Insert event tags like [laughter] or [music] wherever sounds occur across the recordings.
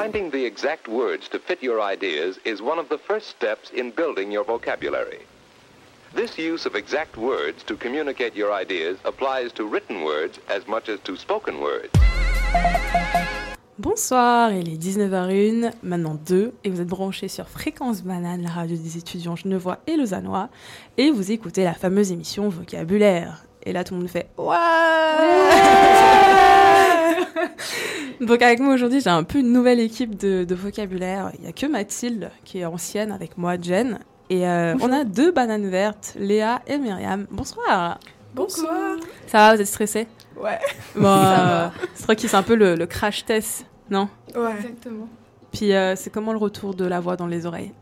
Finding the exact words to fit your ideas is one of the first steps in building your vocabulary. This use of exact words to communicate your ideas applies to written words as much as to spoken words. Bonsoir, il est 19h01, maintenant 2, et vous êtes branchés sur Fréquence Banane, la radio des étudiants genevois et lausannois, et vous écoutez la fameuse émission Vocabulaire. Et là, tout le monde fait Ouais, [laughs] Donc, avec moi aujourd'hui, j'ai un peu une nouvelle équipe de, de vocabulaire. Il n'y a que Mathilde, qui est ancienne, avec moi, Jen. Et euh, on a deux bananes vertes, Léa et Myriam. Bonsoir. Bonsoir. Ça va, vous êtes stressés? Ouais. Bon, euh, c'est vrai que c'est un peu le, le crash test, non? Ouais. Exactement. Puis euh, c'est comment le retour de la voix dans les oreilles?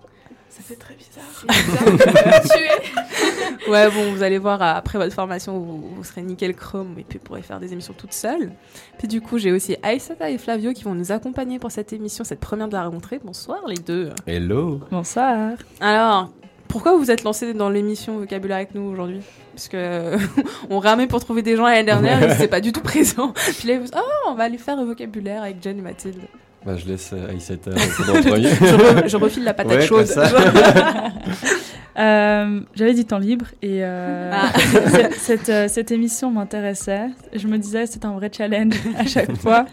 Ça fait très bizarre. [laughs] [laughs] Ouais, bon, vous allez voir, après votre formation, vous, vous serez nickel chrome et puis vous pourrez faire des émissions toutes seules. Puis du coup, j'ai aussi Aïsata et Flavio qui vont nous accompagner pour cette émission, cette première de la rentrée. Bonsoir les deux. Hello Bonsoir. Alors, pourquoi vous vous êtes lancés dans l'émission Vocabulaire avec nous aujourd'hui? Parce que [laughs] on ramait pour trouver des gens l'année dernière et c'est pas du tout présent. Puis là, vous... oh, on va aller faire un vocabulaire avec Jen et Mathilde. Bah, Je laisse euh, Aïssata [laughs] premier. Je, re- je refile la patate Ouais, chaude. [laughs] Euh, J'avais du temps libre et euh, Ah. [laughs] cette, cette, euh, cette émission m'intéressait. Je me disais c'est un vrai challenge [laughs] à chaque fois.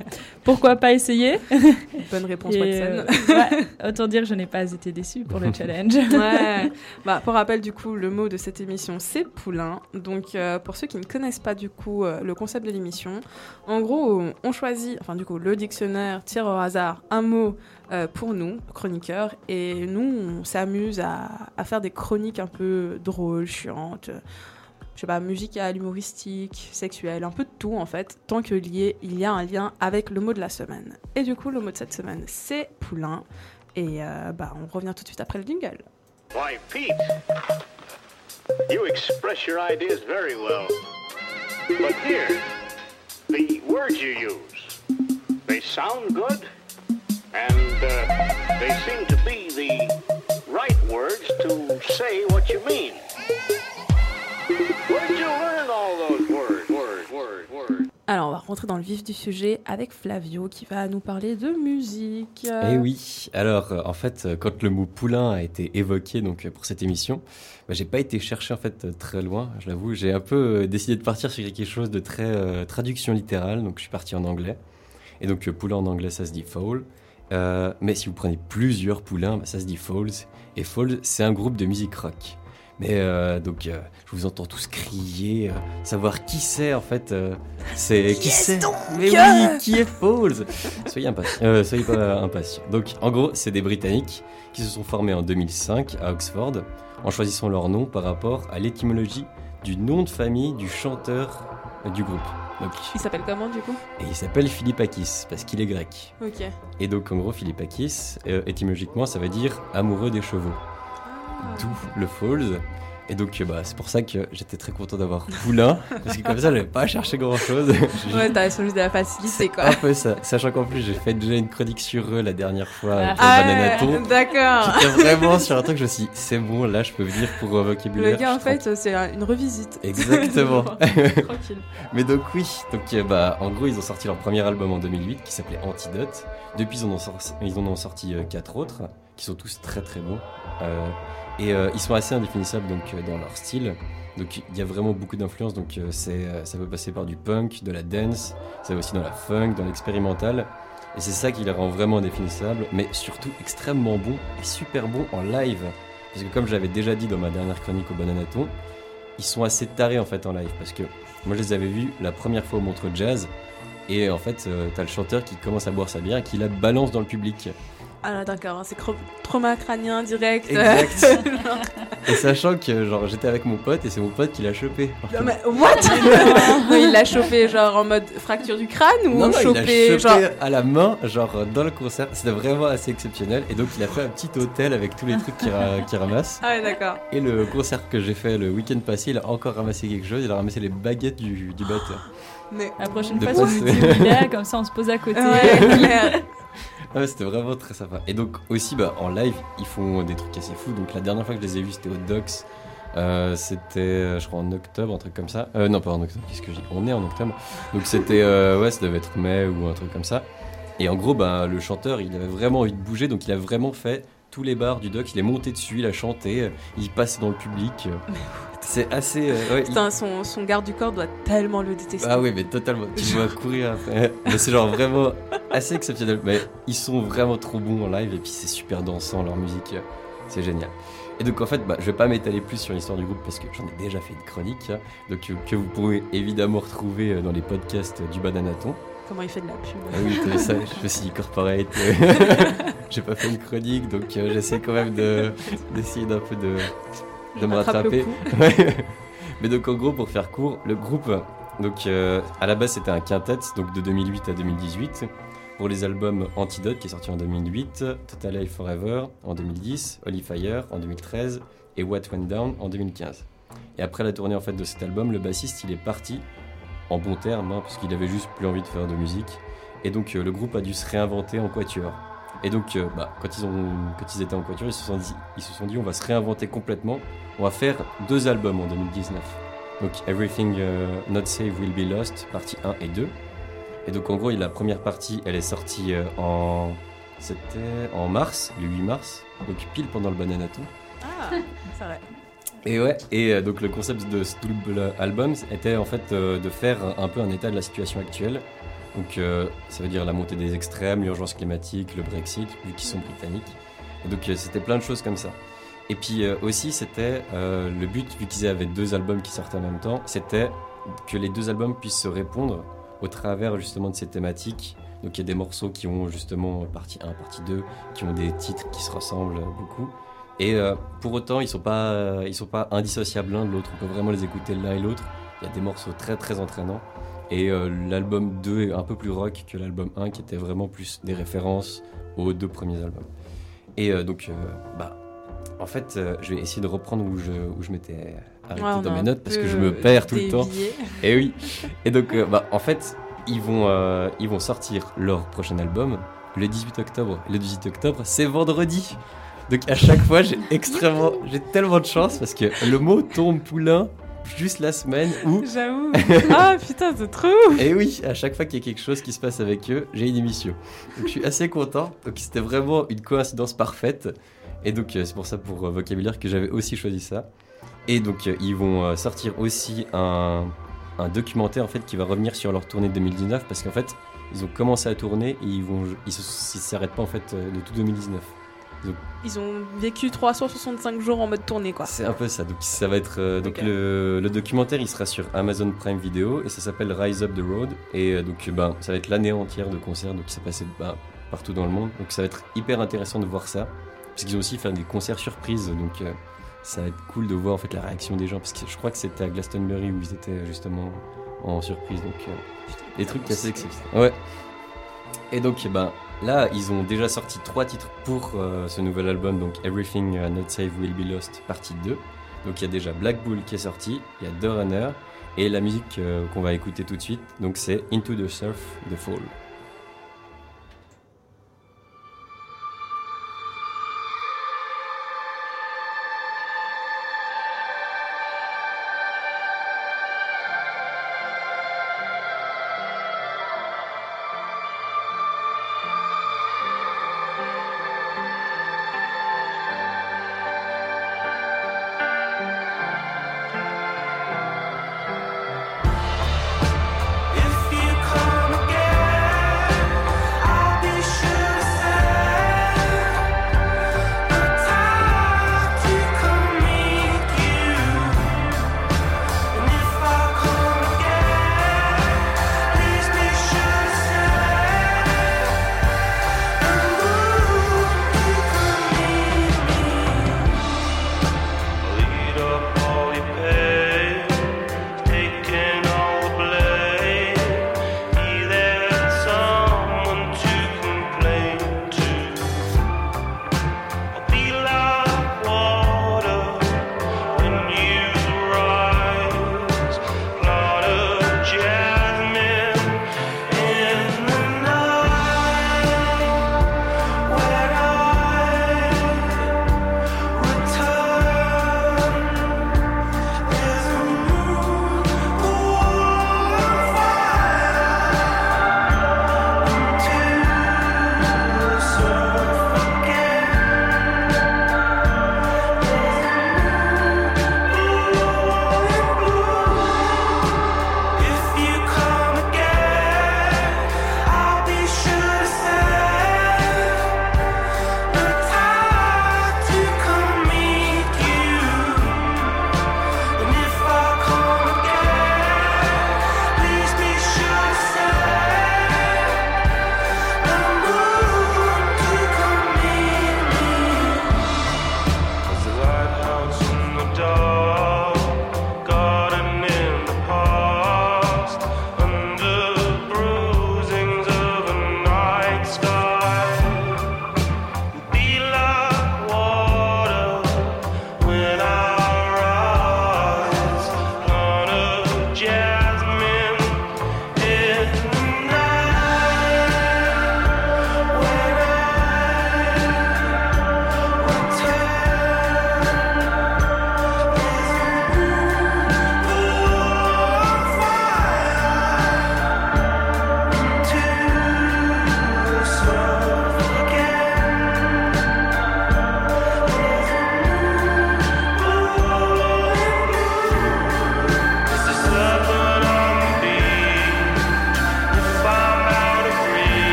Pourquoi pas essayer? [laughs] Bonne réponse, Et, Watson. ouais, Autant dire je n'ai pas été déçue pour le challenge. Ouais. Bah, pour rappel, du coup, le mot de cette émission, c'est poulain. Donc, pour ceux qui ne connaissent pas, du coup, le concept de l'émission, en gros, on choisit, enfin, du coup, le dictionnaire tire au hasard un mot euh, pour nous, chroniqueurs, et nous, on s'amuse à, faire des chroniques un peu drôles, chiantes. Je sais pas, musicales, humoristiques, sexuelles, un peu de tout en fait, tant que lié, il y a un lien avec le mot de la semaine. Et du coup, le mot de cette semaine, c'est poulain. Et euh, bah, on revient tout de suite après le jingle. Why, Pete, you express your ideas very well. But here, the words you use, they sound good, and uh, they seem to be the right words to say what you mean. Where'd you learn all those words? Words, words, words? Alors, on va rentrer dans le vif du sujet avec Flavio qui va nous parler de musique. Eh oui, alors euh, en fait, euh, quand le mot poulain a été évoqué donc euh, pour cette émission, bah, j'ai pas été chercher en fait très loin, je l'avoue. J'ai un peu décidé de partir sur quelque chose de très euh, traduction littérale, donc je suis parti en anglais. Et donc poulain en anglais, ça se dit fowl. Euh, mais si vous prenez plusieurs poulains, bah, ça se dit Falls. Et Falls, c'est un groupe de musique rock. Mais euh, donc, euh, je vous entends tous crier, savoir qui c'est en fait. c'est qui, c'est Mais oui, qui est Falls? Soyez impatients. Soyez pas impatients. Donc, en gros, c'est des Britanniques qui se sont formés en 2005 à Oxford en choisissant leur nom par rapport à l'étymologie du nom de famille du chanteur du groupe. Donc, Il s'appelle comment du coup? Et il s'appelle Philippakis parce qu'il est grec. Ok. Et donc en gros Philippakis, euh, étymologiquement ça veut dire amoureux des chevaux. D'où le Falls. Et donc euh, bah, c'est pour ça que j'étais très content d'avoir Poulain, [laughs] parce que comme ça j'avais pas à chercher grand chose. Ouais, t'as juste de la facilité quoi. un peu ça. Sachant qu'en plus j'ai fait déjà une chronique sur eux la dernière fois euh, Ah ouais, d'accord. J'étais [laughs] vraiment sur un truc, je me suis dit, c'est bon, là je peux venir pour euh, vocabulaire. Le gars en fait, c'est une revisite. [laughs] Exactement. Tranquille. Mais donc oui, donc euh, bah en gros ils ont sorti leur premier album en 2008 qui s'appelait Antidote. Depuis ils en ont sorti, ils en ont sorti euh, quatre autres qui sont tous très très bons. Euh, et euh, ils sont assez indéfinissables donc euh, dans leur style. Donc il y a vraiment beaucoup d'influences. Donc euh, ça peut passer par du punk, de la dance, ça va aussi dans la funk, dans l'expérimental. Et c'est ça qui les rend vraiment indéfinissables, mais surtout extrêmement bons et super bons en live. Parce que comme j'avais déjà dit dans ma dernière chronique au Bananaton, ils sont assez tarés en fait en live. Parce que moi je les avais vus la première fois au Montreux Jazz. Et en fait, t'as le chanteur qui commence à boire sa bière et qui la balance dans le public. Ah d'accord, c'est trauma crânien direct. Exact. [laughs] Et sachant que genre j'étais avec mon pote et c'est mon pote qui l'a chopé. Non, mais what? [laughs] Non, il l'a chopé genre en mode fracture du crâne ou Non, non, il chopé, genre chopé à la main, genre dans le concert. C'était vraiment assez exceptionnel. Et donc il a fait un petit hôtel avec tous les trucs qu'il ra- [laughs] ramasse. Ah ouais, d'accord. Et le concert que j'ai fait le week-end passé, il a encore ramassé quelque chose. Il a ramassé les baguettes du, du batteur. Mais La prochaine fois, il est, comme ça on se pose à côté. ouais, clair. Ah ouais, c'était vraiment très sympa. Et donc aussi, bah, en live, ils font des trucs assez fous. Donc la dernière fois que je les ai vus, c'était au Docs. Euh, c'était, euh, je crois, en octobre, un truc comme ça. Euh, non, pas en octobre, qu'est-ce que je dis On est en octobre. Donc c'était, euh, ouais, ça devait être mai ou un truc comme ça. Et en gros, ben, le chanteur, il avait vraiment envie de bouger, donc il a vraiment fait tous les bars du doc. Il est monté dessus, il a chanté, euh, il passe dans le public. [laughs] C'est assez. euh, ouais, il- Putain, son, son garde du corps doit tellement le détester. Ah oui, mais totalement. Tu vois courir après. Mais c'est genre vraiment assez exceptionnel. Mais ils sont vraiment trop bons en live et puis c'est super dansant leur musique. C'est génial. Et donc en fait, bah, je vais pas m'étaler plus sur l'histoire du groupe parce que j'en ai déjà fait une chronique. hein, donc que vous pourrez évidemment retrouver euh, dans les podcasts du Bananaton. Comment il fait de la pub. Ah oui, t'as vu ça, je fais aussi corporate. [laughs] J'ai pas fait une chronique, donc euh, j'essaie quand même de d'essayer d'un peu de, de me rattraper. [laughs] Ouais. Mais donc en gros, pour faire court, le groupe, donc euh, à la base c'était un quintet, donc de 2008 à 2018. Pour les albums Antidote qui est sorti en 2008, Total Life Forever en 2010, Holy Fire en 2013 et What Went Down en 2015. Et après la tournée en fait de cet album, le bassiste il est parti en bon terme hein, parce avait juste plus envie de faire de musique. Et donc euh, le groupe a dû se réinventer en quatuor. Et donc euh, bah, quand, ils ont, quand ils étaient en quatuor, ils se, sont dit, ils se sont dit on va se réinventer complètement. On va faire deux albums en 2019. Donc Everything euh, Not Safe Will Be Lost, partie 1 et 2. Et donc en gros la première partie elle est sortie en... C'était en mars, le 8 mars, donc pile pendant le Bananaton. Ah, c'est vrai. Et ouais, et euh, donc le concept de ce double album était en fait euh, de faire un peu un état de la situation actuelle. Donc euh, ça veut dire la montée des extrêmes, l'urgence climatique, le Brexit, vu qu'ils sont britanniques. Et donc c'était plein de choses comme ça. Et puis aussi c'était le but, vu qu'ils avaient deux albums qui sortaient en même temps, c'était que les deux albums puissent se répondre au travers justement de ces thématiques. Donc il y a des morceaux qui ont justement partie 1, partie 2, qui ont des titres qui se ressemblent beaucoup. Et euh, pour autant, ils sont pas, euh, ils sont pas indissociables l'un de l'autre. On peut vraiment les écouter l'un et l'autre. Il y a des morceaux très très entraînants. Et euh, l'album 2 est un peu plus rock que l'album 1, qui était vraiment plus des références aux deux premiers albums. Et donc, bah, en fait, je vais essayer de reprendre où je, où je m'étais arrêté Ouais, dans mes notes parce que je me perds tout le temps. Et oui. Et donc, bah, en fait, ils vont, ils vont sortir leur prochain album le 18 octobre. Le 18 octobre, c'est vendredi. Donc, à chaque fois, j'ai extrêmement, j'ai tellement de chance parce que le mot tombe poulain juste la semaine où. [laughs] J'avoue. [laughs] Ah putain, c'est trop ouf. Et oui, à chaque fois qu'il y a quelque chose qui se passe avec eux, j'ai une émission. Donc, je suis assez content. Donc, c'était vraiment une coïncidence parfaite. Et donc, euh, c'est pour ça, pour euh, vocabulaire, que j'avais aussi choisi ça. Et donc, euh, ils vont euh, sortir aussi un, un documentaire en fait qui va revenir sur leur tournée de 2019 parce qu'en fait, ils ont commencé à tourner et ils vont, ils s'arrêtent pas en fait de tout 2019. Ils ont vécu 365 jours en mode tournée, quoi. C'est un peu ça. Donc, ça va être euh, donc le, le documentaire, il sera sur Amazon Prime Video et ça s'appelle Rise Up the Road. Et euh, donc, ben, ça va être l'année entière de concerts, donc qui s'est passé ben, partout dans le monde. Donc, ça va être hyper intéressant de voir ça, parce qu'ils ont aussi fait des concerts surprises. Donc, euh, ça va être cool de voir en fait la réaction des gens, parce que je crois que c'était à Glastonbury où ils étaient justement en surprise. Donc, des trucs assez exceptionnels. Ouais. Et donc, ben, là, ils ont déjà sorti trois titres pour euh, ce nouvel album, donc Everything uh, Not Safe Will Be Lost, partie 2. Donc, il y a déjà Black Bull qui est sorti, il y a The Runner, et la musique euh, qu'on va écouter tout de suite, donc c'est Into the Surf, The Fall.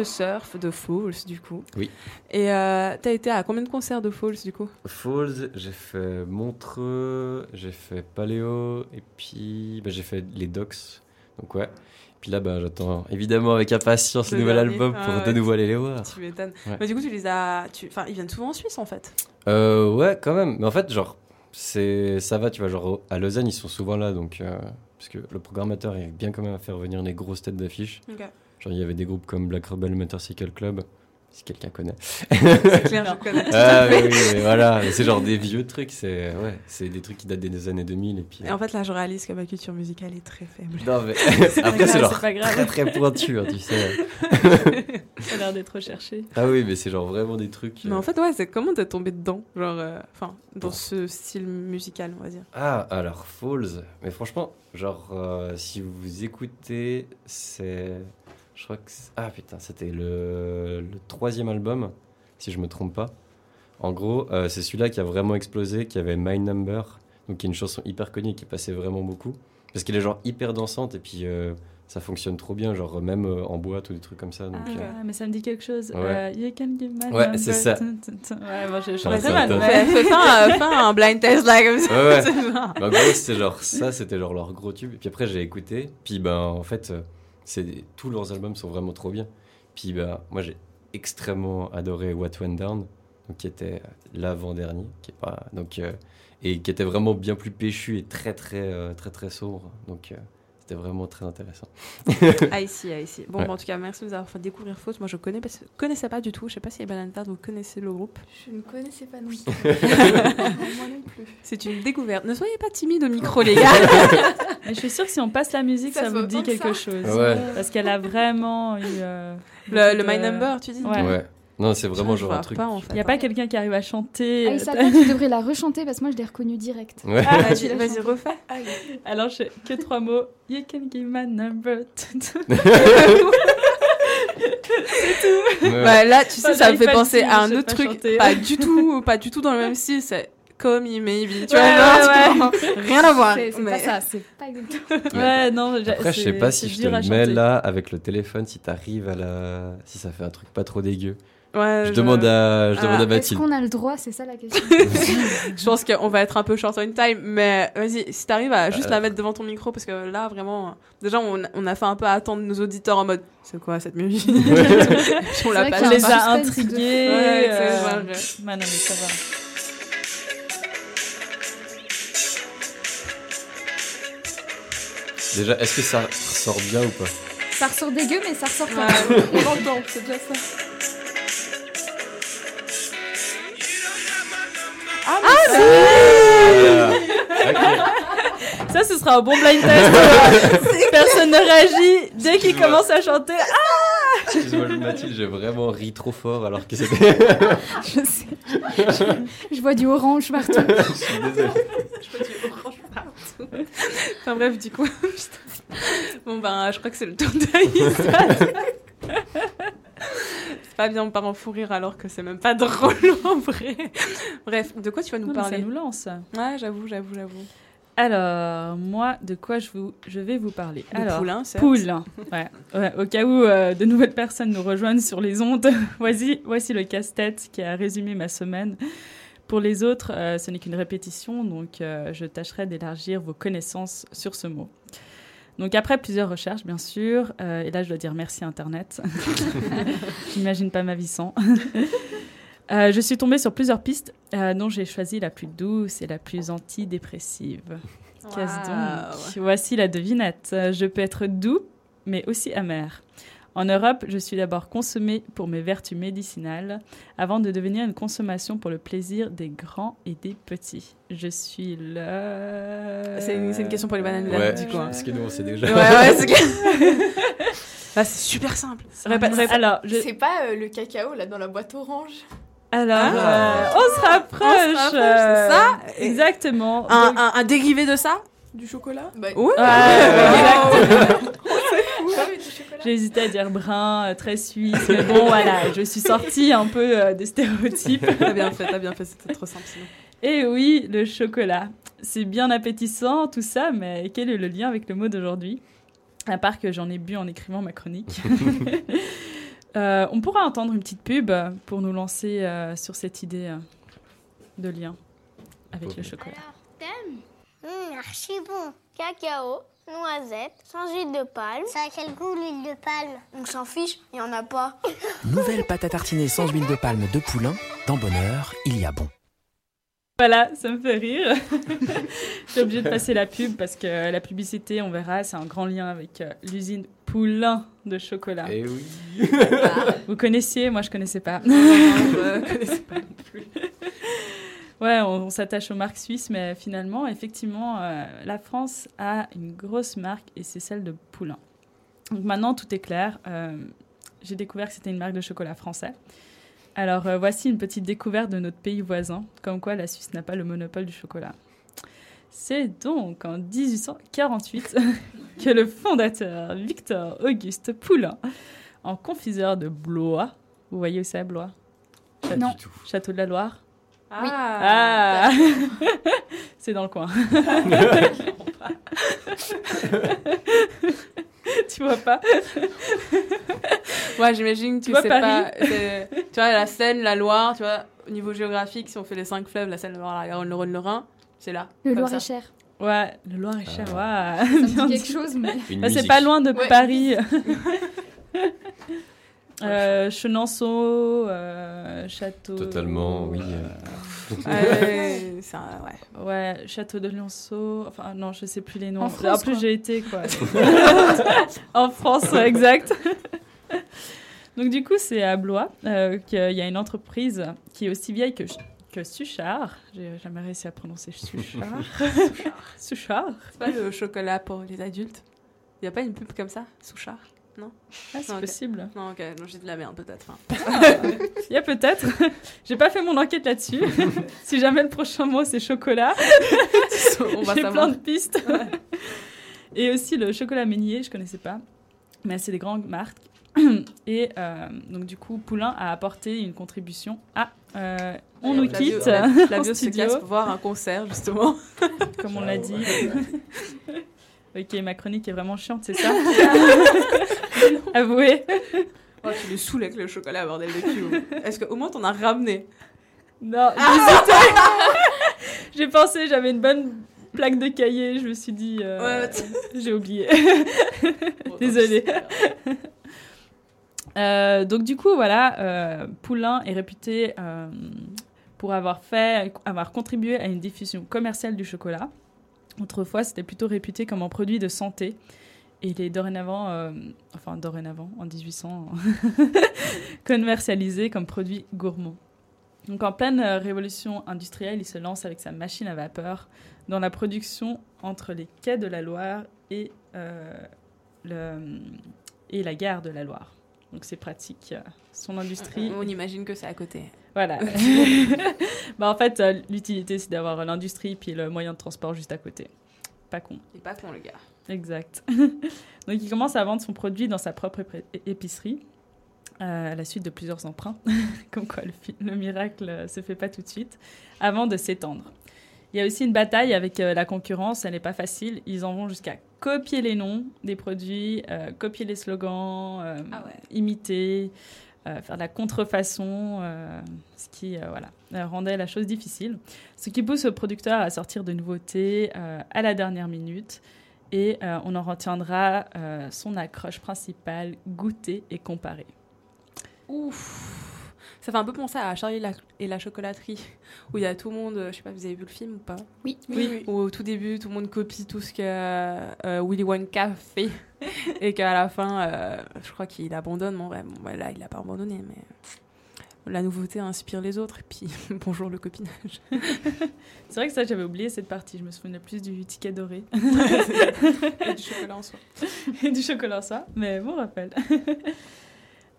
The Surf de Falls, du coup. Oui. Et euh, t'as été à combien de concerts de Falls, du coup? Falls, j'ai fait Montreux, j'ai fait Paléo, et puis bah, j'ai fait les Docks. Donc ouais. Puis là, bah, j'attends évidemment avec impatience le, nouvel dernier. album Ah pour ouais. de nouveau aller les voir. Tu m'étonnes. Ouais. Mais du coup, tu les as. tu- Enfin, ils viennent souvent en Suisse, en fait. Euh, ouais, quand même. Mais en fait, genre, c'est ça va, tu vois. Genre, à Lausanne, ils sont souvent là, donc. euh, parce que le programmateur il arrive bien quand même à faire venir des grosses têtes d'affiche. Genre, il y avait des groupes comme Black Rebel Motorcycle Club, si quelqu'un connaît. C'est clair, je connais. tout [laughs] Ah oui, mais voilà. C'est genre des vieux trucs, c'est ouais, c'est des trucs qui datent des années 2000 et puis. Et en fait, là, je réalise que ma culture musicale est très faible. Non, mais [laughs] après, c'est genre c'est pas grave. très très pointu, hein, tu sais. [laughs] Ça a l'air d'être recherché. Ah oui, mais c'est genre vraiment des trucs. Mais euh, en fait, ouais, c'est comment t'es tombé dedans Genre, euh, enfin, dans Bon. ce style musical, on va dire? Ah, alors Falls. Mais franchement, genre, euh, si vous écoutez, c'est. Je crois que. Ah putain, c'était le... le troisième album, si je me trompe pas. En gros, euh, c'est celui-là qui a vraiment explosé, qui avait My Number, donc qui est une chanson hyper connue et qui passait vraiment beaucoup. Parce qu'elle est genre hyper dansante et puis euh, ça fonctionne trop bien, genre même euh, en boîte ou des trucs comme ça. Donc, Ah, euh, mais ça me dit quelque chose. Ouais. Euh, you can give my Ouais, number. c'est ça. Ouais, bon, je, je Ouais, très mal. Fais, fais un, blind test, là, comme ça. Ouais, ouais. [laughs] Bah, en gros, c'était genre ça, c'était genre leur gros tube. Et puis après, j'ai écouté. Puis ben, en fait, euh, c'est tous leurs albums sont vraiment trop bien. Puis bah, moi, j'ai extrêmement adoré What Went Down, donc qui était l'avant-dernier, qui est pas donc euh, et qui était vraiment bien plus péchu et très très euh, très très sobre. Donc euh, c'était vraiment très intéressant. Ah, ici, ah, ici. Bon, Ouais. en tout cas, merci de nous avoir fait découvrir Faust. Moi, je connais, que je connaissais pas du tout. Je sais pas si Banana vous connaissez le groupe. Je ne connaissais pas non [laughs] plus. [laughs] Moi non plus. C'est une découverte. Ne soyez pas timide au micro, les gars. [laughs] Mais je suis sûre que si on passe la musique, Ça vous dit quelque ça. chose. Ouais. Parce qu'elle a vraiment eu. euh, le, le My de- Number, tu dis Ouais. Ouais. Non, c'est vraiment genre un truc. pas, en fait. Il n'y a pas quelqu'un qui arrive à chanter. Ah, il s'attend tu devrais la rechanter parce que moi je l'ai reconnue direct. Ouais. Ah, tu vas-y, refais. Alors, je que trois mots. You can give my number. [laughs] Ouais. Bah, là, tu sais, ça me fait penser à un autre truc, chanter. pas du tout, [laughs] pas du tout dans le même style. C'est Call Me Maybe. Tu Ouais, vois, ouais, rien à voir. C'est c'est mais- pas ça, c'est pas exactement. ouais, non. Après, je sais pas si je te le mets là avec le téléphone, si t'arrives à la. Si ça fait un truc pas trop dégueu. Ouais, Je demande à, je Ah, demande à Est-ce Mathilde. qu'on a le droit C'est ça la question. [laughs] Je pense qu'on va être un peu short on time, mais vas-y, si t'arrives à juste Euh. la mettre devant ton micro, parce que là, vraiment, déjà, on, on a fait un peu attendre nos auditeurs en mode c'est quoi cette musique? [laughs] On l'a pas les a suspense de intrigués. Ouais, euh, vrai. bah non, mais ça va. Déjà, est-ce que ça ressort bien ou pas? Ça ressort dégueu, mais ça ressort pas. Ouais, on l'entend, c'est déjà ça. Voilà. Ok. Ça, ce sera un bon blind test. Personne ne réagit dès qu'il commence à chanter. Ah Excuse-moi, Mathilde, j'ai vraiment ri trop fort alors que c'était. [laughs] Je sais. Je, je vois du orange partout. Je suis désolé. Je vois du orange partout. Enfin bref, du coup, [laughs] bon ben, je crois que c'est le tour d'Aïssa. Pas bien, on part en fou rire alors que c'est même pas [laughs] drôle en vrai. Bref, de quoi tu vas nous Non, mais ça parler nous lance. Ouais, j'avoue, j'avoue, j'avoue. Alors, moi, de quoi je, vous, je vais vous parler Le Alors, poulain. Ouais. Ouais, Au cas où euh, de nouvelles personnes nous rejoignent sur les ondes, [laughs] voici, voici le casse-tête qui a résumé ma semaine. Pour les autres, euh, ce n'est qu'une répétition, donc euh, je tâcherai d'élargir vos connaissances sur ce mot. Donc après plusieurs recherches, bien sûr, euh, et là je dois dire merci Internet. [laughs] [laughs] J'imagine pas ma vie sans. [laughs] Euh, je suis tombée sur plusieurs pistes euh, dont j'ai choisi la plus douce et la plus antidépressive. Qu'est-ce donc? Voici la devinette. Je peux être doux, mais aussi amer. En Europe, je suis d'abord consommée pour mes vertus médicinales, avant de devenir une consommation pour le plaisir des grands et des petits. Je suis le... C'est une, question pour les bananes, là, Ouais, du coup. hein. parce que nous on sait déjà. Ouais, ouais, c'est que- [laughs] Ah, c'est super simple. Répète, répète. Alors, je... C'est pas euh, le cacao là dans la boîte orange Alors, Ah. euh, on se rapproche. On se rapproche, euh, c'est ça Exactement. Un, Donc- un- un dérivé de ça? Du chocolat Bah, Ouais. Ouais, exactement. ah oui, du chocolat. J'ai hésité à dire brun, euh, très suisse, mais bon, voilà, je suis sortie un peu euh, des stéréotypes. [laughs] T'as bien fait, t'as bien fait, c'était trop simple sinon. Et oui, le chocolat. C'est bien appétissant, tout ça, mais quel est le lien avec le mot d'aujourd'hui? À part que j'en ai bu en écrivant ma chronique. [laughs] Euh, on pourra entendre une petite pub pour nous lancer euh, sur cette idée euh, de lien avec le chocolat. Alors, thème? Hum, archi bon. Cacao, noisette, sans huile de palme. Ça a quel goût l'huile de palme On s'en fiche, il n'y en a pas. [laughs] Nouvelle pâte à tartiner sans huile de palme de poulain. Dans Bonheur, il y a bon. Voilà, ça me fait rire. [laughs] Je suis obligée de passer la pub parce que la publicité, on verra, c'est un grand lien avec euh, l'usine Poulain de chocolat. Et oui. Vous connaissiez, moi je connaissais pas. [laughs] je connaissais pas non plus. Ouais, on, on s'attache aux marques suisses, mais finalement, effectivement, euh, la France a une grosse marque et c'est celle de Poulain. Donc maintenant, tout est clair. Euh, J'ai découvert que c'était une marque de chocolat français. Alors euh, voici une petite découverte de notre pays voisin, comme quoi la Suisse n'a pas le monopole du chocolat. C'est donc en 1848 [laughs] que le fondateur Victor Auguste Poulain, en confiseur de Blois, vous voyez où c'est Blois? Pas Non. du tout. Château de la Loire? Ah, ah [laughs] C'est dans le coin. [laughs] tu vois pas? Ouais, j'imagine que tu vois sais Paris? pas. Tu vois, la Seine, la Loire, tu vois, au niveau géographique, si on fait les cinq fleuves, la Seine, la Loire, la Garonne, le Rhône, le Rhin, c'est là. Le comme Loir ça. est cher. Ouais, le Loir-et-Cher, Ah. ouais. Ça me dit [laughs] quelque chose, mais. Bah, c'est pas loin de Ouais. Paris. Euh, Chenonceau, euh, Château. Totalement, oui. euh. Ouais, [laughs] c'est un- ouais. Ouais, Château de Lionceau. Enfin, non, je sais plus les noms. En France, plus, quoi. j'ai été, quoi. [laughs] en France, exact. [laughs] Donc, du coup, c'est à Blois euh, qu'il y a une entreprise qui est aussi vieille que, que Suchard. J'ai jamais réussi à prononcer Suchard. Suchard. C'est pas le chocolat pour les adultes? Il y a pas une pub comme ça? Souchard Ah, c'est Ok. possible. Non, ok, non, j'ai de la merde peut-être. hein. [laughs] Il y a peut-être. [laughs] J'ai pas fait mon enquête là-dessus. [laughs] si jamais le prochain mot c'est chocolat, On j'ai plein de pistes. Et aussi le chocolat Meunier, je connaissais pas, mais c'est des grandes marques. [clears throat] Et euh, donc du coup, Poulain a apporté une contribution à. euh, on nous quitte se studio, casse pour voir un concert justement. comme on l'a dit. Ok, ma chronique est vraiment chiante, c'est ça [laughs] Avouez. Oh, tu le saoules avec le chocolat, bordel de cul. Est-ce qu'au moins t'en as ramené Non, j'hésitais. [laughs] J'ai pensé, j'avais une bonne plaque de cahier, je me suis dit, euh, Ouais. j'ai oublié. [laughs] Désolée. Euh, donc du coup, voilà, euh, Poulain est réputé euh, pour avoir fait, avoir contribué à une diffusion commerciale du chocolat. Autrefois, c'était plutôt réputé comme un produit de santé. Et il est dorénavant, euh, enfin dorénavant, en 1800, [laughs] commercialisé comme produit gourmand. Donc en pleine euh, révolution industrielle, il se lance avec sa machine à vapeur dans la production entre les quais de la Loire et, euh, le, et la gare de la Loire. Donc c'est pratique. Son industrie, On imagine que c'est à côté. Voilà. [laughs] bah, en fait, euh, l'utilité, c'est d'avoir l'industrie puis le moyen de transport juste à côté. Pas con. Il est pas con le gars. Exact. [laughs] Donc, il commence à vendre son produit dans sa propre épicerie, euh, à la suite de plusieurs emprunts, [laughs] comme quoi le, miracle euh, se fait pas tout de suite, avant de s'étendre. Il y a aussi une bataille avec euh, la concurrence, elle n'est pas facile. Ils en vont jusqu'à copier les noms des produits, copier les slogans, Ah ouais. imiter, euh, faire de la contrefaçon, euh, ce qui euh, voilà, rendait la chose difficile. Ce qui pousse le producteur à sortir de nouveautés à la dernière minute. Et on en retiendra son accroche principale, goûter et comparer. Ouf. Ça fait un peu penser à Charlie et la, chocolaterie, où il y a tout le monde. euh, Je sais pas, vous avez vu le film ou pas Oui. Oui. Où au tout début, tout le monde copie tout ce que euh, Willy Wonka fait. [laughs] et qu'à la fin, euh, je crois qu'il abandonne. Bon, ouais, bon, là, il n'a pas abandonné, mais la nouveauté inspire les autres. Et puis, [laughs] bonjour le copinage. [laughs] C'est vrai que ça, j'avais oublié cette partie. Je me souvenais plus du ticket doré et du chocolat en soi. et du chocolat en soi. Mais bon rappel.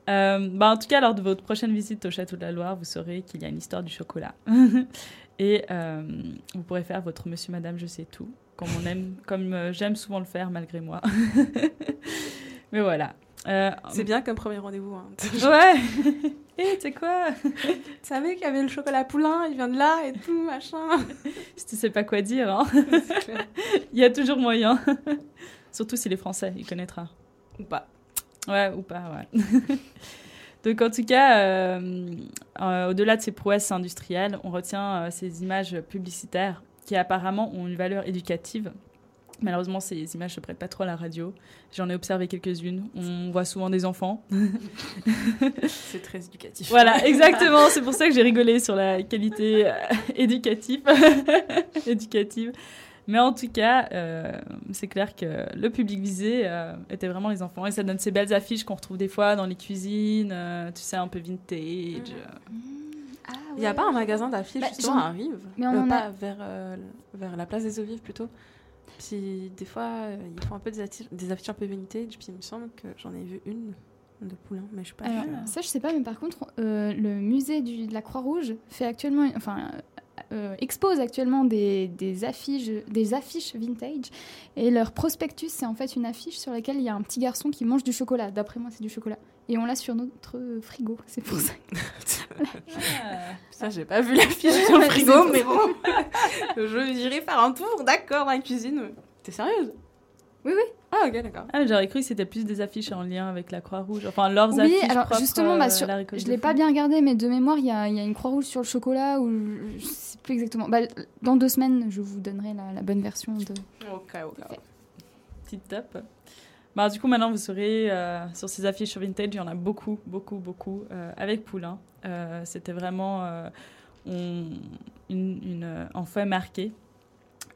Euh, bah, en tout cas, lors de votre prochaine visite au Château de la Loire, vous saurez qu'il y a une histoire du chocolat. [laughs] et euh, vous pourrez faire votre monsieur, madame, je sais tout, comme, on aime, [laughs] comme euh, j'aime souvent le faire malgré moi. [laughs] Mais voilà. C'est bien comme premier rendez-vous. Hein. Ouais Et tu sais quoi? Tu savais qu'il y avait le chocolat poulain, il vient de là et tout, machin. Si tu sais pas quoi dire, hein. il y a toujours moyen. Surtout s'il est français, il connaîtra. Ou pas. Ouais, ou pas, ouais. [laughs] Donc en tout cas, euh, euh, au-delà de ces prouesses industrielles, on retient euh, ces images publicitaires qui apparemment ont une valeur éducative. Malheureusement, ces images ne se prêtent pas trop à la radio. J'en ai observé quelques-unes. On voit souvent des enfants. [laughs] C'est très éducatif. Voilà, [laughs] exactement. C'est pour ça que j'ai rigolé sur la qualité éducative. éducative. Mais en tout cas, euh, c'est clair que le public visé euh, était vraiment les enfants. Et ça donne ces belles affiches qu'on retrouve des fois dans les cuisines, euh, tu sais, un peu vintage. euh. Ah, Il n'y a ouais. pas un magasin d'affiches Bah, justement à Rive Mais on Euh, en pas a- vers, euh, vers la place des eaux vives plutôt. Puis des fois, euh, ils font un peu des, affiches un peu vintage. Puis il me semble que j'en ai vu une de Poulain, mais je suis pas Alors, sûre. ça, je sais pas, mais par contre, euh, le musée du- de la Croix-Rouge fait actuellement, enfin, euh, expose actuellement des, des affiches, des affiches vintage. Et leur prospectus, c'est en fait une affiche sur laquelle il y a un petit garçon qui mange du chocolat. D'après moi, c'est du chocolat. Et on l'a sur notre frigo. C'est pour ça. Ah. [laughs] Ça, j'ai pas vu l'affiche sur le frigo, mais bon. [laughs] je dirais faire un tour, d'accord, dans la cuisine. T'es sérieuse? Oui, oui. Ah, ok, d'accord. Ah, j'aurais cru que c'était plus des affiches en lien avec la Croix-Rouge. Enfin, leurs Oui, affiches. alors justement, euh, bah, à sur- la je l'ai pas bien regardé, mais de mémoire, il y a, il y a une croix rouge sur le chocolat ou je sais plus exactement. Bah, dans deux semaines, je vous donnerai la, la bonne version de. Ok, ok. Tip top. Bah, du coup, maintenant, vous saurez, euh, sur ces affiches sur Vintage, il y en a beaucoup, beaucoup, beaucoup, euh, avec Poulain. Euh, C'était vraiment euh, on- une, une, euh, un fait marqué.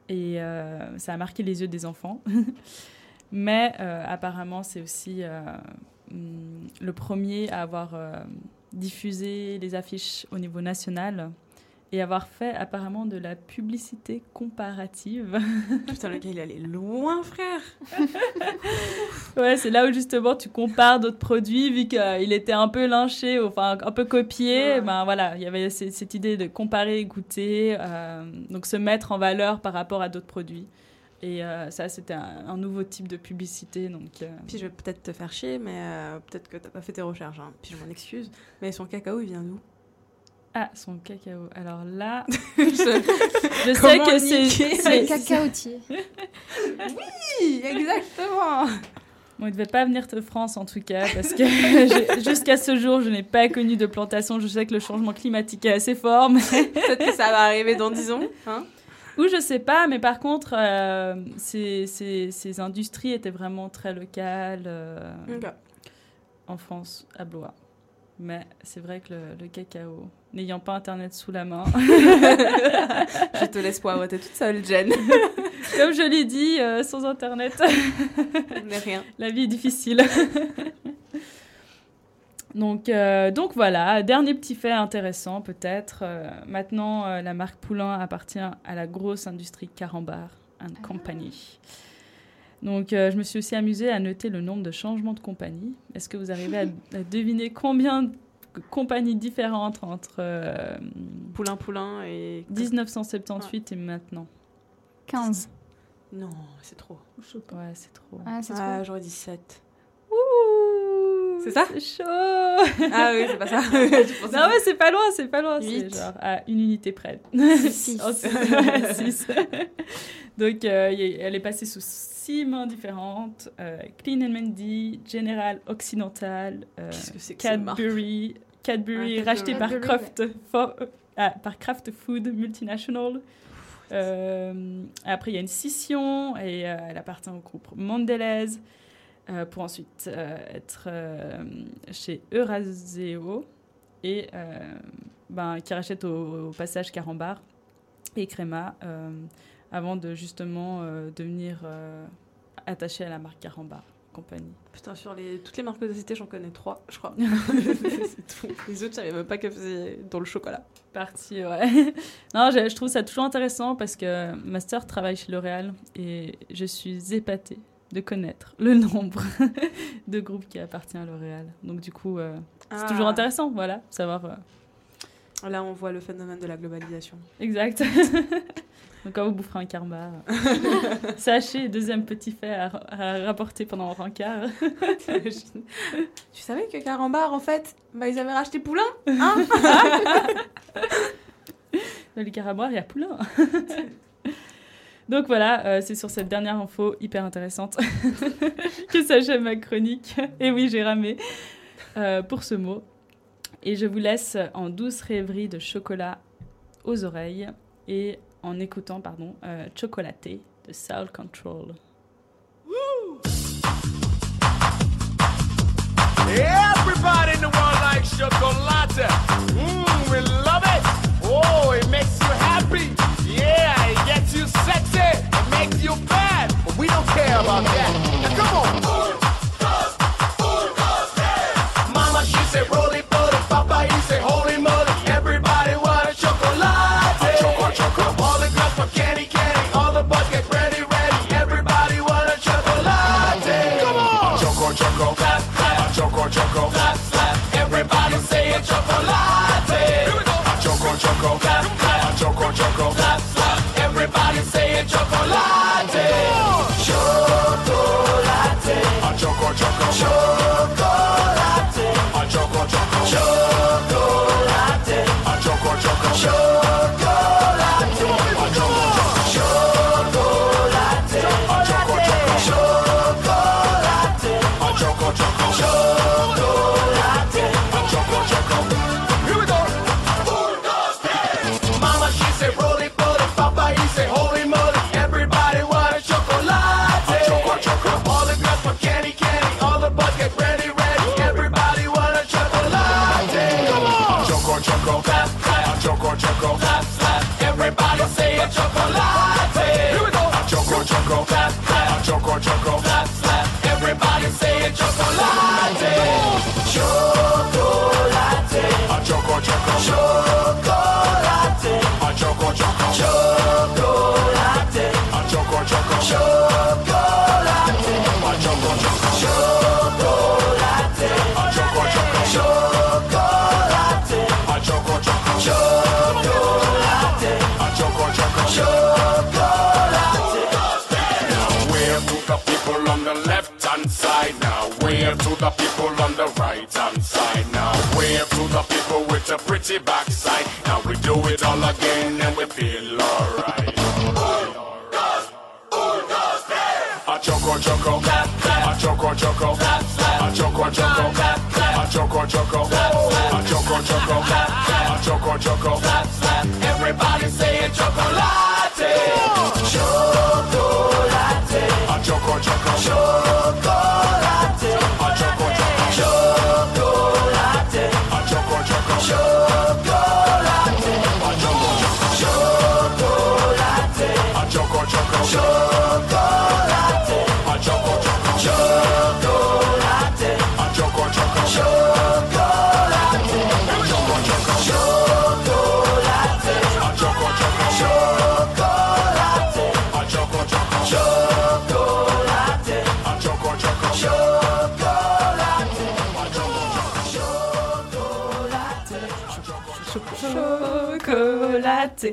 Et euh, ça a marqué les yeux des enfants. [laughs] Mais euh, apparemment, c'est aussi euh, hum, le premier à avoir diffusé les affiches au niveau national et avoir fait apparemment de la publicité comparative. [laughs] Putain, le gars, il allait loin, frère. [laughs] Ouais, c'est là où justement tu compares d'autres produits, vu qu'il était un peu lynché, enfin un peu copié. Ouais. Ben voilà, il y avait cette idée de comparer, goûter, euh, donc se mettre en valeur par rapport à d'autres produits. Et euh, ça, c'était un, un nouveau type de publicité. Donc, euh, Puis je vais peut-être te faire chier, mais euh, peut-être que t'as pas fait tes recherches. hein. Puis je m'en excuse. Mais son cacao, il vient d'où? Ah, son cacao. Alors là, [laughs] Je- je sais que c'est. c'est- Cacaotier. [laughs] Oui, exactement. Bon, il ne devait pas venir de France en tout cas, parce que [laughs] jusqu'à ce jour, je n'ai pas connu de plantation. Je sais que le changement climatique est assez fort, mais Peut-être que ça va arriver dans 10 ans. Hein Ou je sais pas, mais par contre, euh, ces, ces, ces industries étaient vraiment très locales euh, Ok. en France, à Blois. Mais c'est vrai que le, le cacao, n'ayant pas Internet sous la main, [laughs] Je te laisse poireauter toute seule, Jen. [laughs] comme je l'ai dit, euh, sans Internet, [laughs] Mais rien. la vie est difficile. donc, euh, donc voilà, dernier petit fait intéressant peut-être. euh, maintenant, euh, la marque Poulain appartient à la grosse industrie Carambar and Company. Donc, je me suis aussi amusée à noter le nombre de changements de compagnie. Est-ce que vous arrivez à, à deviner combien compagnies différentes entre euh, Poulain, poulain et. 1978 et maintenant 15. Non, c'est trop. Ouais, c'est trop. Ah, c'est Ah, j'aurais dit 7. Ouh, C'est ça C'est chaud [laughs] Ah oui, c'est pas ça. [laughs] Non, mais c'est pas loin, c'est pas loin. C'est genre à une unité près. Six. Oh, c'est- ouais, six. Donc, euh, elle est passée sous six mains différentes. euh, Clean and Mandy, General Occidental, euh, Cadbury, Cadbury Ah, racheté par Cadbury, Kraft, Fo- euh, ah, par Kraft Food Multinational. Euh, après, il y a une scission et euh, elle appartient au groupe Mondelez euh, pour ensuite euh, être euh, chez Euraseo et euh, ben, qui rachète au, au passage Carambar et Créma euh, avant de justement euh, devenir euh, attaché à la marque Carambar compagnie. Putain, sur les... toutes les marques de cité, j'en connais trois, je crois. [laughs] tout. Les autres, je savais même pas qu'elles faisaient dans le chocolat. Parti, ouais. [laughs] non, je, je trouve ça toujours intéressant parce que ma sœur travaille chez L'Oréal et je suis épatée de connaître le nombre [laughs] de groupes qui appartiennent à L'Oréal. Donc du coup, euh, c'est Ah. toujours intéressant, voilà, savoir. euh, Là, on voit le phénomène de la globalisation. Exact. Donc quand vous boufferez un karma, [laughs] sachez, deuxième petit fait à, à rapporter pendant le rencard. T'imagines [laughs] tu savais que Carambar, en fait, bah, ils avaient racheté Poulain Hein [laughs] Dans les caraboires, il y a Poulain. Donc voilà, euh, c'est sur cette dernière info hyper intéressante que s'achève ma chronique. Et oui, j'ai ramé euh, pour ce mot. Et je vous laisse en douce rêverie de chocolat aux oreilles et en écoutant, pardon, euh, Chocolaté de Soul Control. Everybody in the world likes chocolate. Mmm, we love it. Oh, it makes you happy. Yeah, it gets you sexy. It makes you bad. But we don't care about that. Now come on. With backside. Now we do it all again and we feel alright. A choco choco, a choco choco, a choco choco, a choco choco, a choco choco, a choco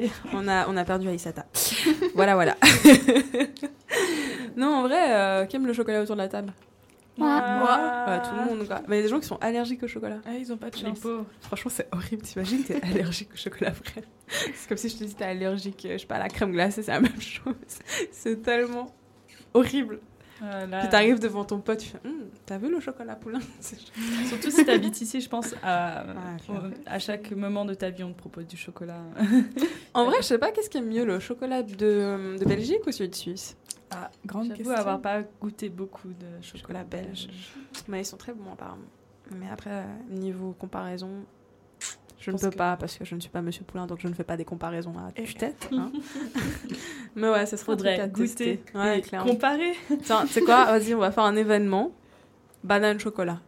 [laughs] On a, on a perdu Aïsata. voilà, voilà. [laughs] non, en vrai, euh, qui aime le chocolat autour de la table Moi. Moi Ouais, Tout le monde, quoi. Mais il y a des gens qui sont allergiques au chocolat. Ah, ils ont pas de chance. Franchement, c'est horrible. T'imagines, t'es [laughs] allergique au chocolat après. C'est comme si je te dis t'es allergique, euh, je sais pas, à la crème glacée, c'est la même chose. C'est tellement horrible. Euh, là- Puis t'arrives devant ton pote, tu fais Hum, T'as vu le chocolat poulain? [laughs] Surtout si t'habites ici, je pense, à, Ouais, au- à chaque moment de ta vie, on te propose du chocolat. En vrai, je sais pas qu'est-ce qui est mieux, le chocolat de, de Belgique ou celui de Suisse? Ah, grande J'avoue question. avoir pas goûté beaucoup de chocolat Chocolat belge. Mais ils sont très bons apparemment. Mais après, euh, niveau comparaison, je ne peux que- pas parce que je ne suis pas Monsieur Poulain, donc je ne fais pas des comparaisons à Et- tue-tête. [laughs] hein. [laughs] Mais ouais, ça serait un truc Faudrait à goûter tester. Ouais, et clairement. comparer. Tiens, tu sais quoi Vas-y, on va faire un événement. Banane chocolat.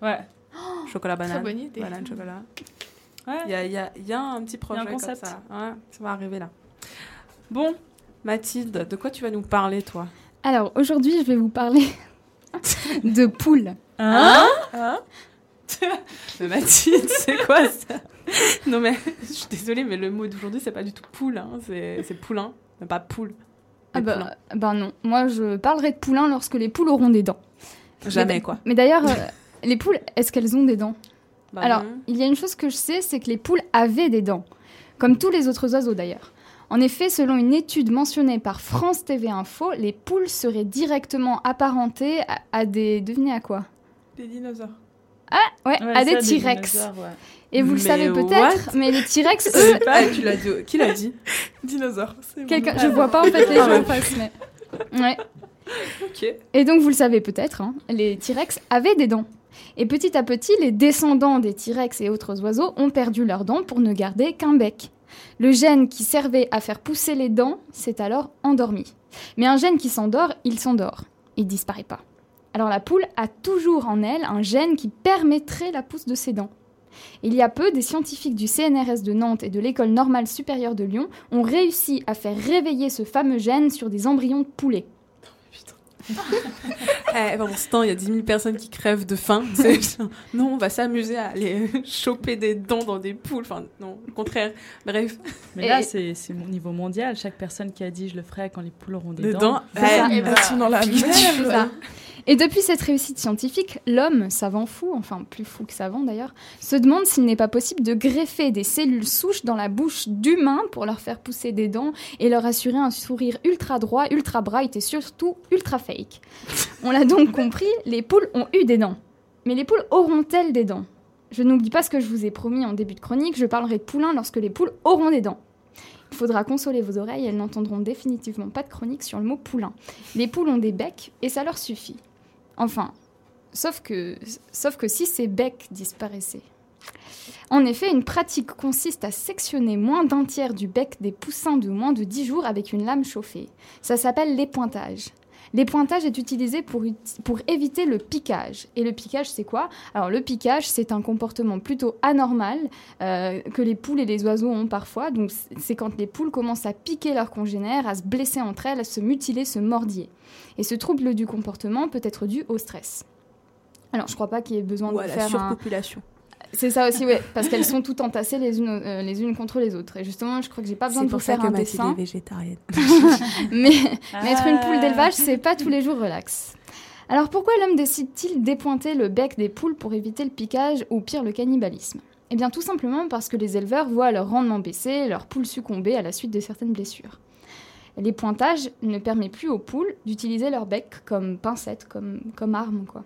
Ouais. [gasps] Chocolat banane. bonne idée. Banane chocolat. ouais. Il y a, y a- il y a un petit projet concept. ça. Ouais, ça va arriver là. Bon, Mathilde, de quoi tu vas nous parler, toi? Alors aujourd'hui, je vais vous parler [laughs] de poules. hein? [laughs] Mais Mathilde, c'est quoi ça Non mais, je suis désolée, mais le mot d'aujourd'hui, c'est pas du tout poule, hein. c'est poulain, mais pas poule. Ah bah, poulain. bah non, moi je parlerai de poulains lorsque les poules auront des dents. Jamais Mais- quoi. Mais d'ailleurs, euh, les poules, est-ce qu'elles ont des dents? Bah Alors, non. il y a une chose que je sais, c'est que les poules avaient des dents, comme tous les autres oiseaux d'ailleurs. En effet, selon une étude mentionnée par France TV Info, les poules seraient directement apparentées à, à des... Devinez à quoi? Des dinosaures. Ouais, Ouais, à des T-Rex. ouais. Et vous le savez peut-être, mais les T-Rex, [laughs] eux, Ah, tu l'as dit. Qui l'a dit? [laughs] Dinosaures, c'est quelqu'un, je vois pas en fait les Ah gens en face, mais... [laughs] Ouais. Ok. Et donc, vous le savez peut-être, hein, les T-Rex avaient des dents. Et petit à petit, les descendants des T-Rex et autres oiseaux ont perdu leurs dents pour ne garder qu'un bec. Le gène qui servait à faire pousser les dents s'est alors endormi. Mais un gène qui s'endort, il s'endort. Il disparaît pas. Alors la poule a toujours en elle un gène qui permettrait la pousse de ses dents. Il y a peu, des scientifiques du CNRS de Nantes et de l'École normale supérieure de Lyon ont réussi à faire réveiller ce fameux gène sur des embryons de poulets. [laughs] Eh, pendant ce temps, il y a 10 000 personnes qui crèvent de faim. [laughs] Non, on va s'amuser à aller [laughs] choper des dents dans des poules. Enfin, non, le contraire. Bref, Mais Et- là, c'est c'est au niveau mondial. Chaque personne qui a dit je le ferai quand les poules auront des dents. dents. Ça. eh, Elles sont dans la merde. Et depuis cette réussite scientifique, l'homme, savant fou, enfin plus fou que savant d'ailleurs, se demande s'il n'est pas possible de greffer des cellules souches dans la bouche d'humains pour leur faire pousser des dents et leur assurer un sourire ultra droit, ultra bright et surtout ultra fake. On l'a donc [laughs] compris, les poules ont eu des dents. Mais les poules auront-elles des dents? Je n'oublie pas ce que je vous ai promis en début de chronique, je parlerai de poulains lorsque les poules auront des dents. Il faudra consoler vos oreilles, elles n'entendront définitivement pas de chronique sur le mot poulain. Les poules ont des becs et ça leur suffit. Enfin, sauf que, sauf que si ces becs disparaissaient. En effet, une pratique consiste à sectionner moins d'un tiers du bec des poussins de moins de 10 jours avec une lame chauffée. Ça s'appelle l'épointage. L'épointage est utilisé pour, pour éviter le piquage. Et le piquage, c'est quoi? Alors, le piquage, c'est un comportement plutôt anormal euh, que les poules et les oiseaux ont parfois. Donc, c'est quand les poules commencent à piquer leurs congénères, à se blesser entre elles, à se mutiler, se mordiller. Et ce trouble du comportement peut être dû au stress. Alors, je crois pas qu'il y ait besoin ou de à la faire un... C'est ça aussi, oui, parce qu'elles sont toutes entassées les unes, euh, les unes contre les autres. Et justement, je crois que j'ai pas besoin de vous faire un dessin. végétarienne. [laughs] [laughs] Mais Ah. mettre une poule d'élevage, c'est pas tous les jours relax. Alors pourquoi l'homme décide-t-il d'épointer le bec des poules pour éviter le piquage ou pire le cannibalisme? Eh bien tout simplement parce que les éleveurs voient leur rendement baisser, leurs poules succomber à la suite de certaines blessures. L'épointage ne permet plus aux poules d'utiliser leur bec comme pincette, comme, comme arme, quoi.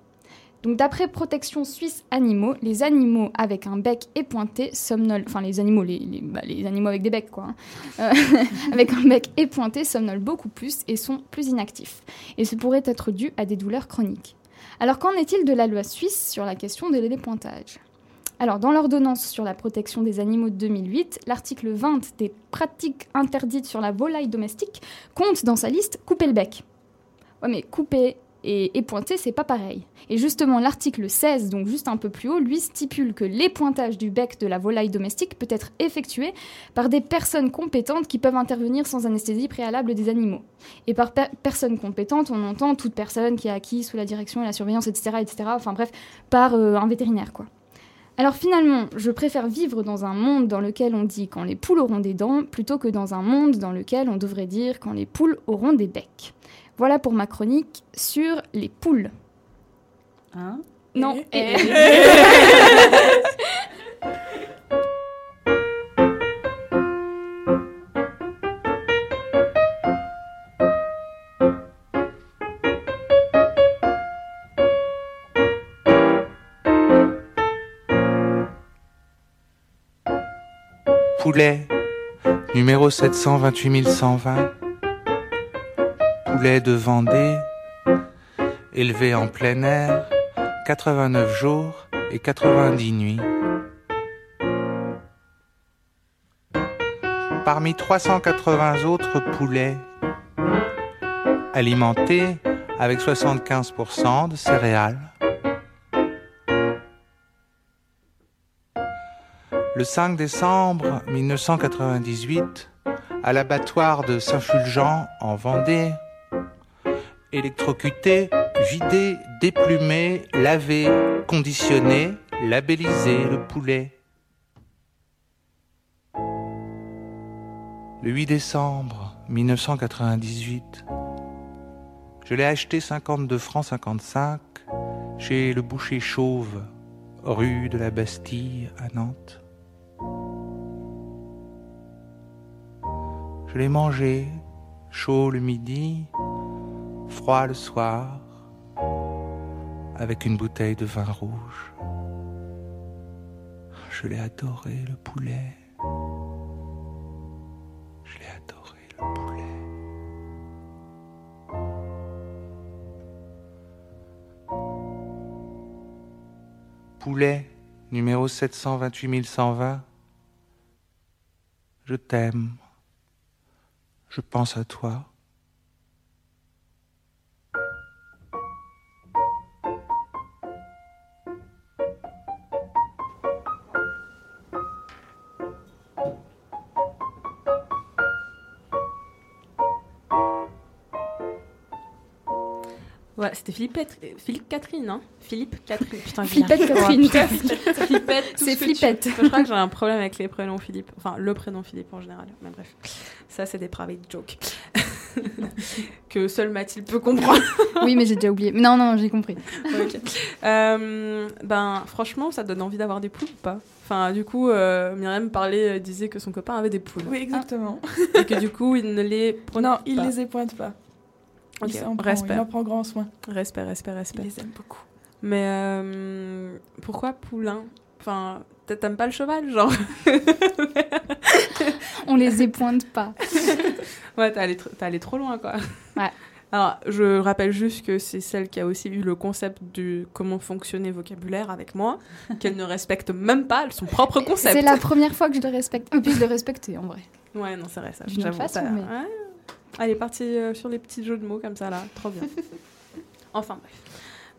Donc d'après Protection Suisse Animaux, les animaux avec un bec épointé somnolent, enfin les animaux, les, bah, animaux avec des becs quoi, hein. Euh, [laughs] avec un bec épointé somnolent beaucoup plus et sont plus inactifs. Et ce pourrait être dû à des douleurs chroniques. Alors qu'en est-il de la loi suisse sur la question de l'épointage alors, dans l'ordonnance sur la protection des animaux de 2008, l'article 20 des pratiques interdites sur la volaille domestique compte dans sa liste couper le bec. Ouais, mais couper et épointer, c'est pas pareil. Et justement, l'article 16, donc juste un peu plus haut, lui stipule que l'épointage du bec de la volaille domestique peut être effectué par des personnes compétentes qui peuvent intervenir sans anesthésie préalable des animaux. Et par per- personne compétente, on entend toute personne qui a acquis sous la direction et la surveillance, etc., etc., enfin bref, par euh, un vétérinaire, quoi. Alors finalement, je préfère vivre dans un monde dans lequel on dit quand les poules auront des dents, plutôt que dans un monde dans lequel on devrait dire quand les poules auront des becs. Voilà pour ma chronique sur les poules. Hein? Non. Et... Et... Poulet, numéro 728 120. Poulet de Vendée, élevé en plein air, 89 jours et 90 nuits. Parmi 380 autres poulets, alimentés avec 75% de céréales. Le 5 décembre 1998, à l'abattoir de Saint-Fulgent en Vendée, électrocuté, vidé, déplumé, lavé, conditionné, labellisé le poulet. Le 8 décembre 1998, je l'ai acheté 52 francs 55 chez le boucher chauve, rue de la Bastille à Nantes. Je l'ai mangé, chaud le midi, froid le soir, avec une bouteille de vin rouge. Je l'ai adoré, le poulet. Je l'ai adoré, le poulet. Poulet, numéro 728 120. Je t'aime. Je pense à toi. C'était Philippe, Catherine, hein Philippe [laughs] Catherine. Putain, [laughs] j'ai Flippette rien. Catherine. Tout C'est ce veux. Je crois que j'ai un problème avec les prénoms Philippe. Enfin, le prénom Philippe en général. Mais bref, ça, c'est des private jokes. [laughs] que seule Mathilde peut comprendre. Oui, mais j'ai déjà oublié. Non, non, j'ai compris. Euh, ben, franchement, ça donne envie d'avoir des poules ou pas? Enfin, du coup, euh, Myriam parlait, euh, disait que son copain avait des poules. Oui, exactement. Et que du coup, il ne les Non, pas. il les épointe pas. Ok, Il s'en prend, respect. il en prend grand soin. Respect, respect, Il respect. les aime beaucoup. Mais euh, pourquoi poulain? Enfin, t'a- t'aimes pas le cheval, genre? [laughs] On les épointe pas. [laughs] Ouais, t'es allé, allé trop loin, quoi. Ouais. [laughs] Alors, je rappelle juste que c'est celle qui a aussi eu le concept du comment fonctionner vocabulaire avec moi, qu'elle ne respecte même pas son propre concept. C'est la première fois que je le respecte. Et puis je le respectais en vrai. Ouais, non, c'est vrai, ça. D'une façon, ça- mais- ouais. Elle est partie euh, sur les petits jeux de mots comme ça, là. Trop bien. [laughs] enfin, bref.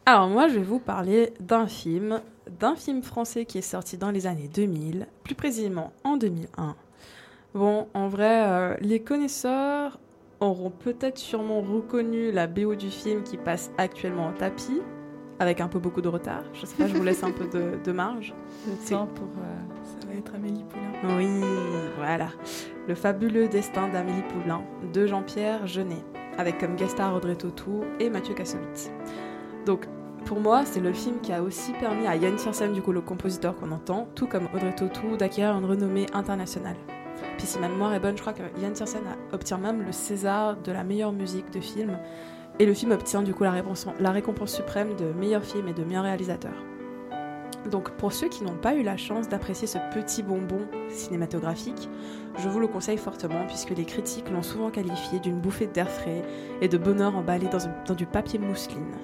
Alors, moi, je vais vous parler d'un film, d'un film français qui est sorti dans les années 2000, plus précisément en 2001. Bon, en vrai, euh, les connaisseurs auront peut-être sûrement reconnu la BO du film qui passe actuellement au tapis, avec un peu beaucoup de retard. Je sais pas, je vous laisse un peu de, de marge. Le temps pour. euh, Va être Amélie Poulain. Oui, voilà. Le fabuleux destin d'Amélie Poulain de Jean-Pierre Jeunet, avec comme guest star Audrey Tautou et Mathieu Kassovitz. Donc, pour moi, c'est le film qui a aussi permis à Yann Tiersen, du coup le compositeur qu'on entend, tout comme Audrey Tautou, d'acquérir une renommée internationale. Puis si ma mémoire est bonne, je crois que Yann Tiersen obtient même le César de la meilleure musique de film, et le film obtient du coup la récompense, la récompense suprême de meilleur film et de meilleur réalisateur. Donc pour ceux qui n'ont pas eu la chance d'apprécier ce petit bonbon cinématographique, je vous le conseille fortement puisque les critiques l'ont souvent qualifié d'une bouffée d'air frais et de bonheur emballé dans, du papier mousseline.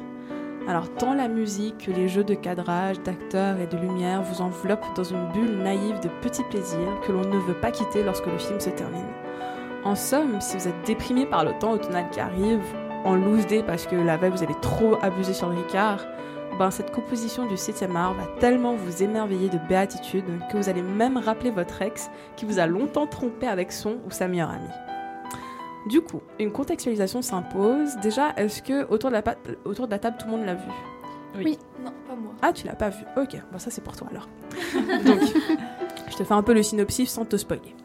Alors tant la musique que les jeux de cadrage, d'acteurs et de lumière vous enveloppent dans une bulle naïve de petits plaisirs que l'on ne veut pas quitter lorsque le film se termine. En somme, si vous êtes déprimé par le temps automnal qui arrive, en loose day parce que la veille vous avez trop abusé sur le Ricard, ben cette composition du 7e art va tellement vous émerveiller de béatitude que vous allez même rappeler votre ex qui vous a longtemps trompé avec son ou sa meilleure amie. Du coup, une contextualisation s'impose. Déjà, est-ce que autour de, la pa- autour de la table tout le monde l'a vu? Oui. Non, pas moi. Ah, tu l'as pas vu Ok, bon ça c'est pour toi alors. [laughs] Donc, je te fais un peu le synopsis sans te spoiler.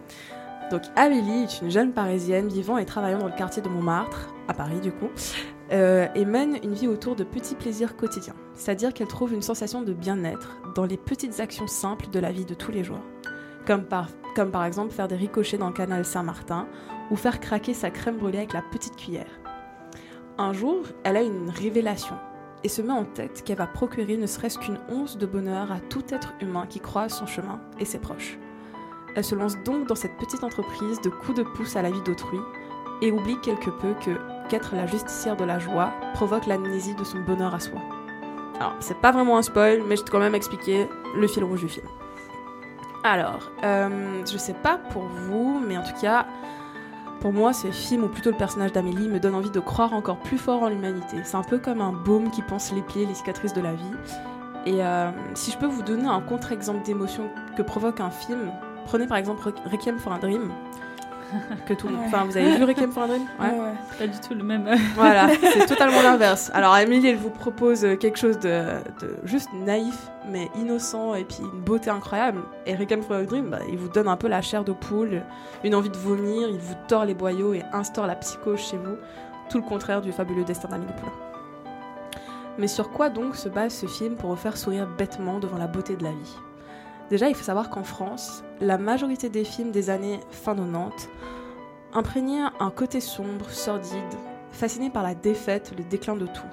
Donc, Amélie est une jeune parisienne vivant et travaillant dans le quartier de Montmartre, à Paris du coup, euh, et mène une vie autour de petits plaisirs quotidiens. C'est-à-dire qu'elle trouve une sensation de bien-être dans les petites actions simples de la vie de tous les jours. Comme par, comme par exemple faire des ricochets dans le canal Saint-Martin ou faire craquer sa crème brûlée avec la petite cuillère. Un jour, elle a une révélation et se met en tête qu'elle va procurer ne serait-ce qu'une once de bonheur à tout être humain qui croise son chemin et ses proches. Elle se lance donc dans cette petite entreprise de coups de pouce à la vie d'autrui et oublie quelque peu que qu'être la justicière de la joie provoque l'amnésie de son bonheur à soi. Alors, c'est pas vraiment un spoil, mais je vais quand même expliquer le fil rouge du film. Alors, euh, je sais pas pour vous, mais en tout cas, pour moi, ce film, ou plutôt le personnage d'Amélie, me donne envie de croire encore plus fort en l'humanité. C'est un peu comme un baume qui pense les plaies, les cicatrices de la vie. Et euh, si je peux vous donner un contre-exemple d'émotion que provoque un film, prenez par exemple Re- Requiem for a Dream. [laughs] Que tout le monde. Enfin, vous avez vu Requiem for a Dream Ouais, ouais. Pas du tout le même. Voilà, c'est [laughs] totalement l'inverse. Alors, Amélie, elle vous propose euh, quelque chose de, de juste naïf, mais innocent, et puis une beauté incroyable. Et Requiem for a Dream, bah, il vous donne un peu la chair de poule, une envie de vomir, il vous tord les boyaux et instaure la psychose chez vous. Tout le contraire du fabuleux destin d'Amélie Poulain. Mais sur quoi donc se base ce film pour vous faire sourire bêtement devant la beauté de la vie? Déjà, il faut savoir qu'en France, la majorité des films des années fin 90 imprégnaient un côté sombre, sordide, fasciné par la défaite, le déclin de tout.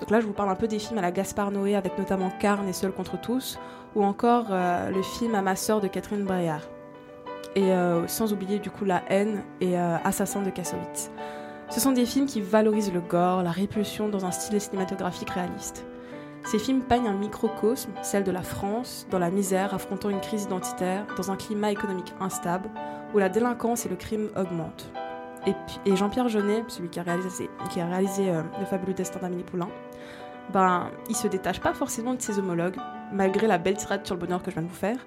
Donc là, je vous parle un peu des films à la Gaspard Noé, avec notamment Carne et Seul contre tous, ou encore euh, le film À ma sœur de Catherine Breillat. Et euh, sans oublier du coup La haine et euh, Assassin de Kassovitz. Ce sont des films qui valorisent le gore, la répulsion dans un style cinématographique réaliste. Ces films peignent un microcosme, celle de la France, dans la misère, affrontant une crise identitaire, dans un climat économique instable, où la délinquance et le crime augmentent. Et, Jean-Pierre Jeunet, celui qui a réalisé, qui a réalisé euh, Le fabuleux destin d'Amélie Poulain, ben, il se détache pas forcément de ses homologues, malgré la belle tirade sur le bonheur que je viens de vous faire.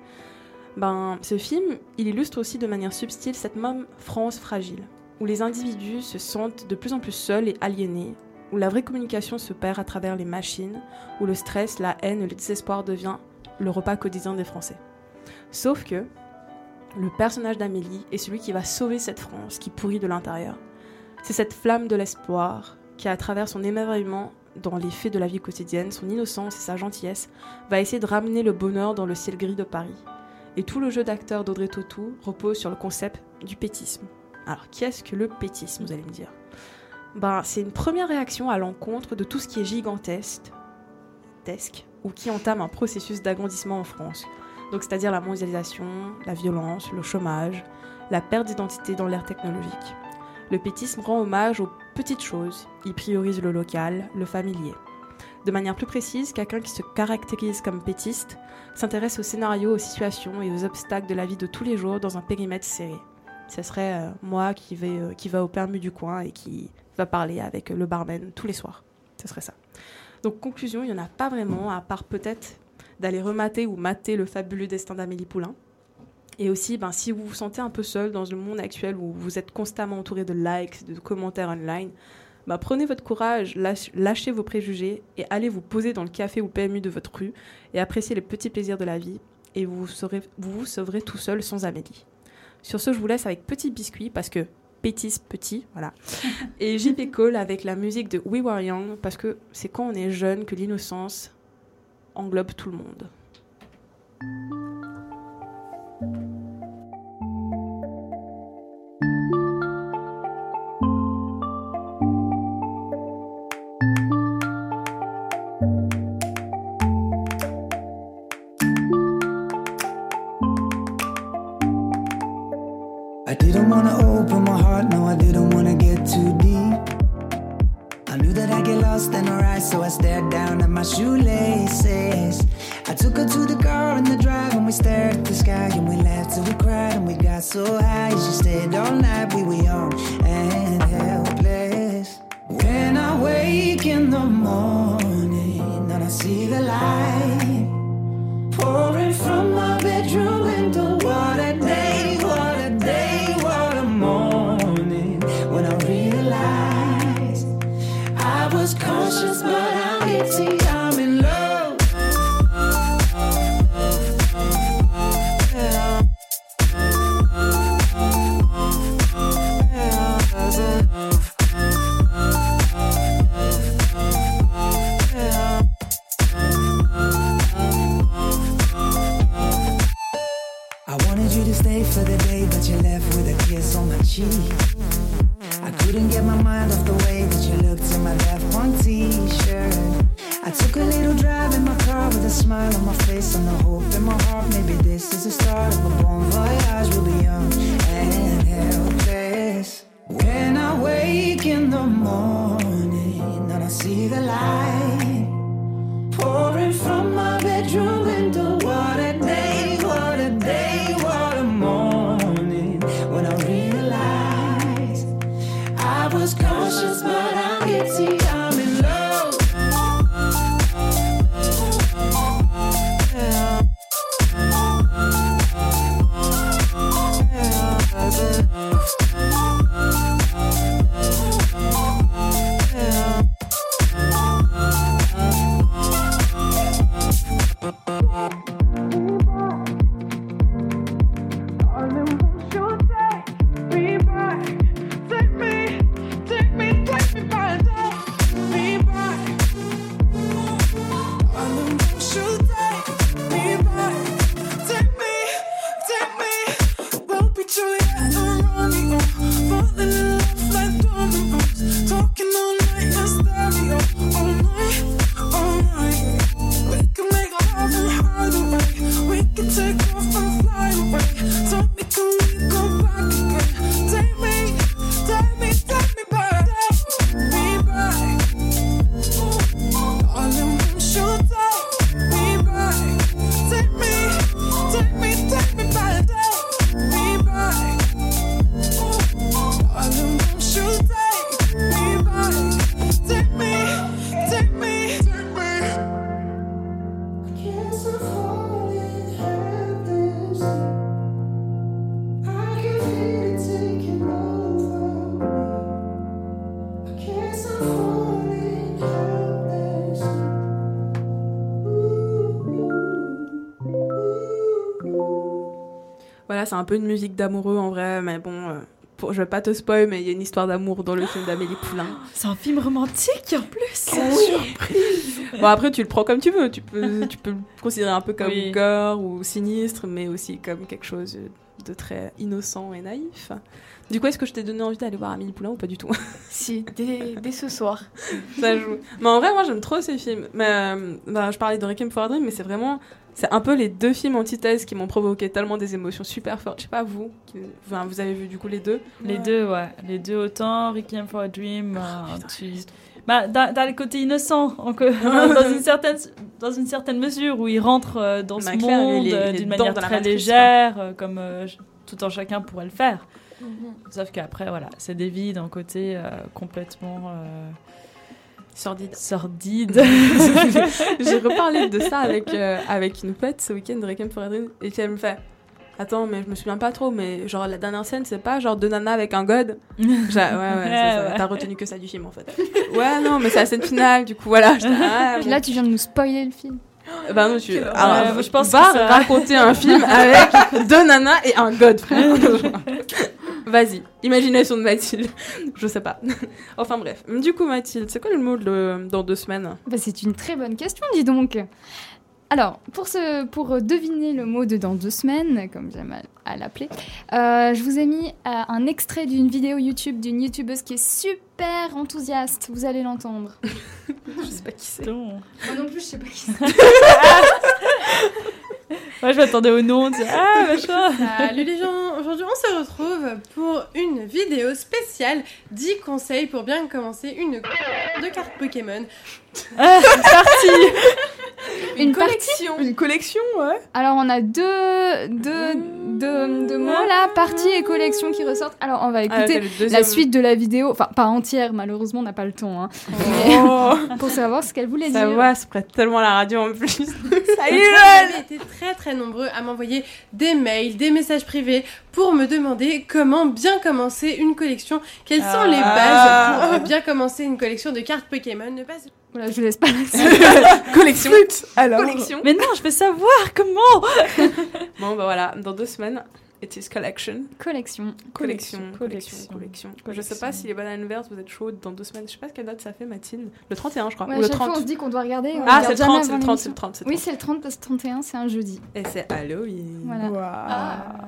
Ben, ce film, il illustre aussi de manière subtile cette même France fragile, où les individus se sentent de plus en plus seuls et aliénés, où la vraie communication se perd à travers les machines, où le stress, la haine le désespoir devient le repas quotidien des Français. Sauf que le personnage d'Amélie est celui qui va sauver cette France qui pourrit de l'intérieur. C'est cette flamme de l'espoir qui, à travers son émerveillement dans les faits de la vie quotidienne, son innocence et sa gentillesse, va essayer de ramener le bonheur dans le ciel gris de Paris. Et tout le jeu d'acteur d'Audrey Tautou repose sur le concept du pétisme. Alors, qu'est-ce que le pétisme, vous allez me dire? Ben, C'est une première réaction à l'encontre de tout ce qui est gigantesque, tesque, ou qui entame un processus d'agrandissement en France. Donc, c'est-à-dire la mondialisation, la violence, le chômage, la perte d'identité dans l'ère technologique. Le pétisme rend hommage aux petites choses. Il priorise le local, le familier. De manière plus précise, quelqu'un qui se caractérise comme pétiste s'intéresse aux scénarios, aux situations et aux obstacles de la vie de tous les jours dans un périmètre serré. Ce serait euh, moi qui vais, euh, va au permu du coin et qui va parler avec euh, le barman tous les soirs. Ce serait ça. Donc conclusion, il n'y en a pas vraiment, à part peut-être d'aller remater ou mater le fabuleux destin d'Amélie Poulain. Et aussi, ben, si vous vous sentez un peu seul dans le monde actuel où vous êtes constamment entouré de likes, de commentaires online, ben, prenez votre courage, lâche- lâchez vos préjugés et allez vous poser dans le café ou PMU de votre rue et appréciez les petits plaisirs de la vie et vous vous, vous sauverez tout seul sans Amélie. Sur ce, je vous laisse avec Petit Biscuit parce que Pétis petit, voilà. [laughs] Et JP Cole avec la musique de We Were Young parce que c'est quand on est jeune que l'innocence englobe tout le monde. C'est un peu une musique d'amoureux en vrai, mais bon, euh, pour, je vais pas te spoil, mais il y a une histoire d'amour dans le film d'Amélie Poulain. [gasps] C'est un film romantique en plus. Quelle surprise Bon après tu le prends comme tu veux, tu peux, tu peux le considérer un peu comme Oui. gore ou sinistre, mais aussi comme quelque chose de très innocent et naïf. Du coup, est-ce que je t'ai donné envie d'aller voir Amélie Poulain ou pas du tout? [laughs] Si, dès, dès ce soir. Ça joue. Mais en vrai, moi j'aime trop ces films. Mais, euh, bah, je parlais de Requiem for a Dream, mais c'est vraiment... C'est un peu les deux films antithèses qui m'ont provoqué tellement des émotions super fortes. Je sais pas vous, qui- enfin, vous avez vu du coup les deux? Les deux, ouais. Les deux autant. Requiem for a Dream. euh, tu... Bah, dans, dans le côté innocent, en que- [laughs] dans, une certaine, dans une certaine mesure, où il rentre euh, dans Bah, ce clair, monde euh, d'une manière très matrice, légère, euh, comme euh, tout un chacun pourrait le faire. Mhm. Sauf qu'après, voilà, c'est des vies d'un côté euh, complètement euh, sordide. Sordide. [laughs] J'ai reparlé de ça avec, euh, avec une pote ce week-end de Requiem for a Dream et elle me fait Attends, mais je me souviens pas trop, mais genre la dernière scène, c'est pas genre deux nanas avec un god? [laughs] Ouais, ouais, t'as retenu que ça du film en fait. ouais, non, mais c'est la scène finale, du coup, voilà. [laughs] Ah, Puis bon. là, tu viens de nous spoiler le film. Bah non, tu alors, je pense va raconter un film avec deux nanas et un god, frère. Vas-y, imagination de Mathilde. [laughs] Je sais pas. [laughs] enfin bref. Du coup, Mathilde, c'est quoi le mot de- dans deux semaines Bah, c'est une très bonne question, dis donc. Alors, pour, ce, pour deviner le mot de dans deux semaines, comme j'aime à, à l'appeler, euh, je vous ai mis euh, un extrait d'une vidéo YouTube d'une youtubeuse qui est super enthousiaste. Vous allez l'entendre. [laughs] Je sais pas qui c'est. Moi non plus, je sais pas qui c'est. [laughs] Ouais, je m'attendais au nom. tu Ah, [laughs] machin. Salut les gens, aujourd'hui on se retrouve pour une vidéo spéciale 10 conseils pour bien commencer une de cartes Pokémon. Ah, [laughs] c'est parti Une collection. Une collection, ouais. Alors, on a deux, deux, deux, deux mots là, partie et collection qui ressortent. Alors, on va Ah, écouter la suite de la vidéo. Enfin, pas entière, malheureusement, on n'a pas le temps. hein. Oh. Mais [laughs] pour savoir ce qu'elle voulait Ça dire. va, se prête tellement à la radio en plus. Salut Vous avez été très très nombreux à m'envoyer des mails, des messages privés pour me demander comment bien commencer une collection, quelles sont les Ah. bases pour bien commencer une collection de cartes Pokémon. Ne pas... Voilà, je vous laisse pas [laughs] collection. Alors. Collection. Mais non, je veux savoir comment Bon, bah voilà, dans deux semaines, it is collection. Collection. Collection, collection, Collection. collection. Je sais pas si les bananes vertes, vous êtes chaudes dans deux semaines. Je sais pas quelle date ça fait, Mathilde. Le 31, je crois. Ouais, ou le chaque fois, 30. on se dit qu'on doit regarder. on Ah, regarde c'est le jamais 30, c'est le 30, c'est le 30, c'est Oui, 30. c'est le 30 parce que 31, c'est un jeudi. Et c'est Halloween. Voilà. Ah.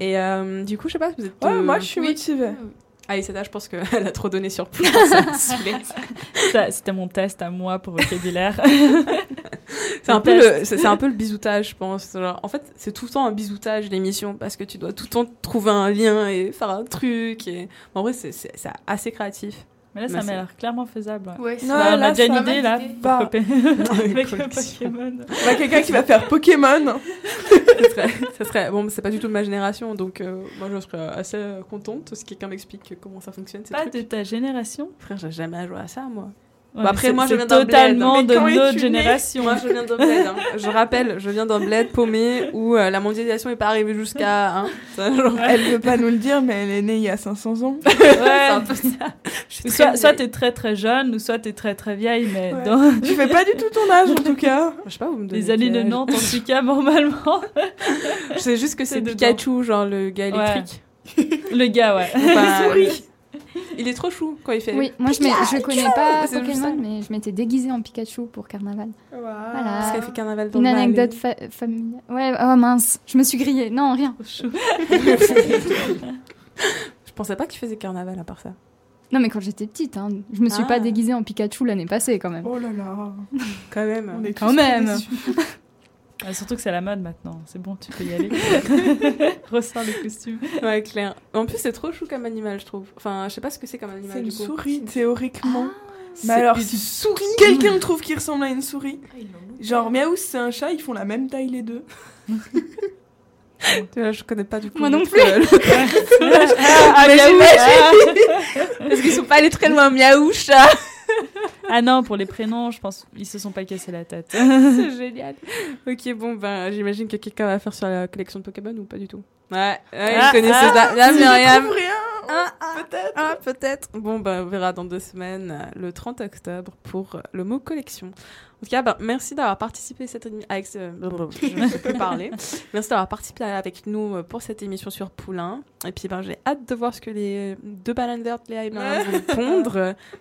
Et euh, du coup, je sais pas, vous êtes. Ouais, euh, moi, je suis oui. motivée. Ah, Isetta, je pense qu'elle [laughs] a trop donné sur plus. [laughs] C'était mon test à moi pour vocabulaire. [laughs] C'est un, peu le, c'est un peu le bisoutage, je pense. Genre, en fait, c'est tout le temps un bisoutage, l'émission, parce que tu dois tout le temps trouver un lien et faire un truc. Et... En vrai, c'est assez créatif. Mais là, ça Mais m'a l'air clairement faisable. Ouais, c'est- Bah, Ouais, on a là, déjà ça une idée, là. idée. pour Bah. [laughs] copier- Avec le. Pokémon. Bah, [laughs] quelqu'un qui va faire Pokémon. [laughs] ça serait, ça serait- bon, c'est pas du tout de ma génération, donc euh, moi je serais assez contente si quelqu'un m'explique comment ça fonctionne. ces Pas trucs. de ta génération? Frère, j'ai jamais joué à ça, moi. Ouais, Bah, après, c'est- moi, je viens d'un bled. totalement Mais de notre né génération. Moi, je viens d'un bled. hein. Je rappelle, je viens d'un bled paumé où euh, la mondialisation est pas arrivée jusqu'à. Hein, genre- Elle veut pas nous le dire, mais elle est née il y a 500 ans. [laughs] Ouais. C'est un peu ça. Soit, t'es très très jeune, ou soit t'es très très vieille, mais Ouais. dans [laughs] Tu fais pas du tout ton âge en tout cas. Je sais pas, vous me donnez les années âge 90, en tout cas, normalement. Je sais juste que c'est. Pikachu, genre le gars Ouais. électrique. Le gars, ouais. Enfin. [laughs] Il est trop chou quand il fait. Oui, moi je, je connais pas. Pokémon, mais je m'étais déguisée en Pikachu pour carnaval. Voilà. Parce qu'elle fait carnaval dans Une anecdote fa- familiale. Ouais, oh mince, je me suis grillée. Non, rien. [laughs] Je pensais pas que tu faisais carnaval à part ça. Non, mais quand j'étais petite, hein, je me suis Ah. pas déguisée en Pikachu l'année passée quand même. Oh là là. Quand même. On est Quand tous même. [laughs] Ah, surtout que c'est la mode maintenant. C'est bon, tu peux y aller. [laughs] Ressors le costume. Ouais, clair. En plus, c'est trop chou comme animal, je trouve. Enfin, je sais pas ce que c'est comme animal. C'est une souris, théoriquement. C'est Mais alors, une si souris quelqu'un trouve qu'il ressemble à une souris, genre Miaou, c'est un chat, ils font la même taille les deux. [laughs] Tu vois, je connais pas du coup. Moi non plus. [laughs] Ah. Parce qu'ils sont pas allés très loin, miaou, chat. Ah non, pour les prénoms, je pense ils se sont pas cassés la tête. [laughs] c'est [laughs] génial. Ok, bon, ben, j'imagine que quelqu'un va faire sur la collection de Pokémon ou pas du tout? Ouais, ouais Ah, il connaissait ah, ça. S'ils Myriam. rien, Ah, ah, peut-être. Ah, peut-être. Bon, ben, on verra dans deux semaines, le 30 octobre, pour le mot collection. En tout cas, ben, merci d'avoir participé à cette émi- avec ce... Je plus parler. [laughs] Merci d'avoir participé avec nous euh, pour cette émission sur Poulain. Et puis, ben, j'ai hâte de voir ce que les deux balanders, Léa et Myriam vont [laughs] pondre.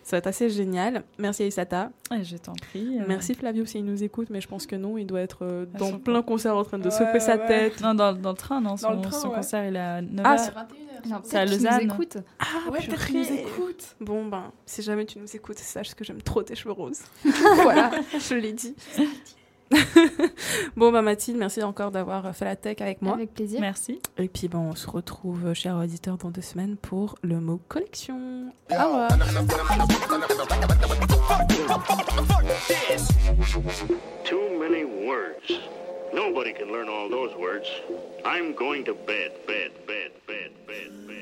Ça va être assez génial. Merci Aïsata. Ouais, je t'en prie. euh. Merci Flavio s'il nous écoute, mais je pense que non, il doit être euh, dans plein concert en train de Ouais, secouer sa ouais. tête. Non, dans, dans le train, non. Son, Dans le train, son ouais. concert, il est à 9h. Ah, C'est c'est- 21h. Non, C'est à Lausanne. nous écoutent. Ah Ouais, peut-être nous écoutent. Bon, ben, si jamais tu nous écoutes, sache que j'aime trop tes cheveux roses. [laughs] voilà, je l'ai dit. bon, bah Mathilde, merci encore d'avoir fait la tech avec moi. Avec plaisir. Merci. Et puis, bon, on se retrouve, chers auditeurs, dans deux semaines pour le mot collection. Au revoir. Too many words. Nobody can learn all those words. I'm going to bed, bed, bed, bed, bed, bed.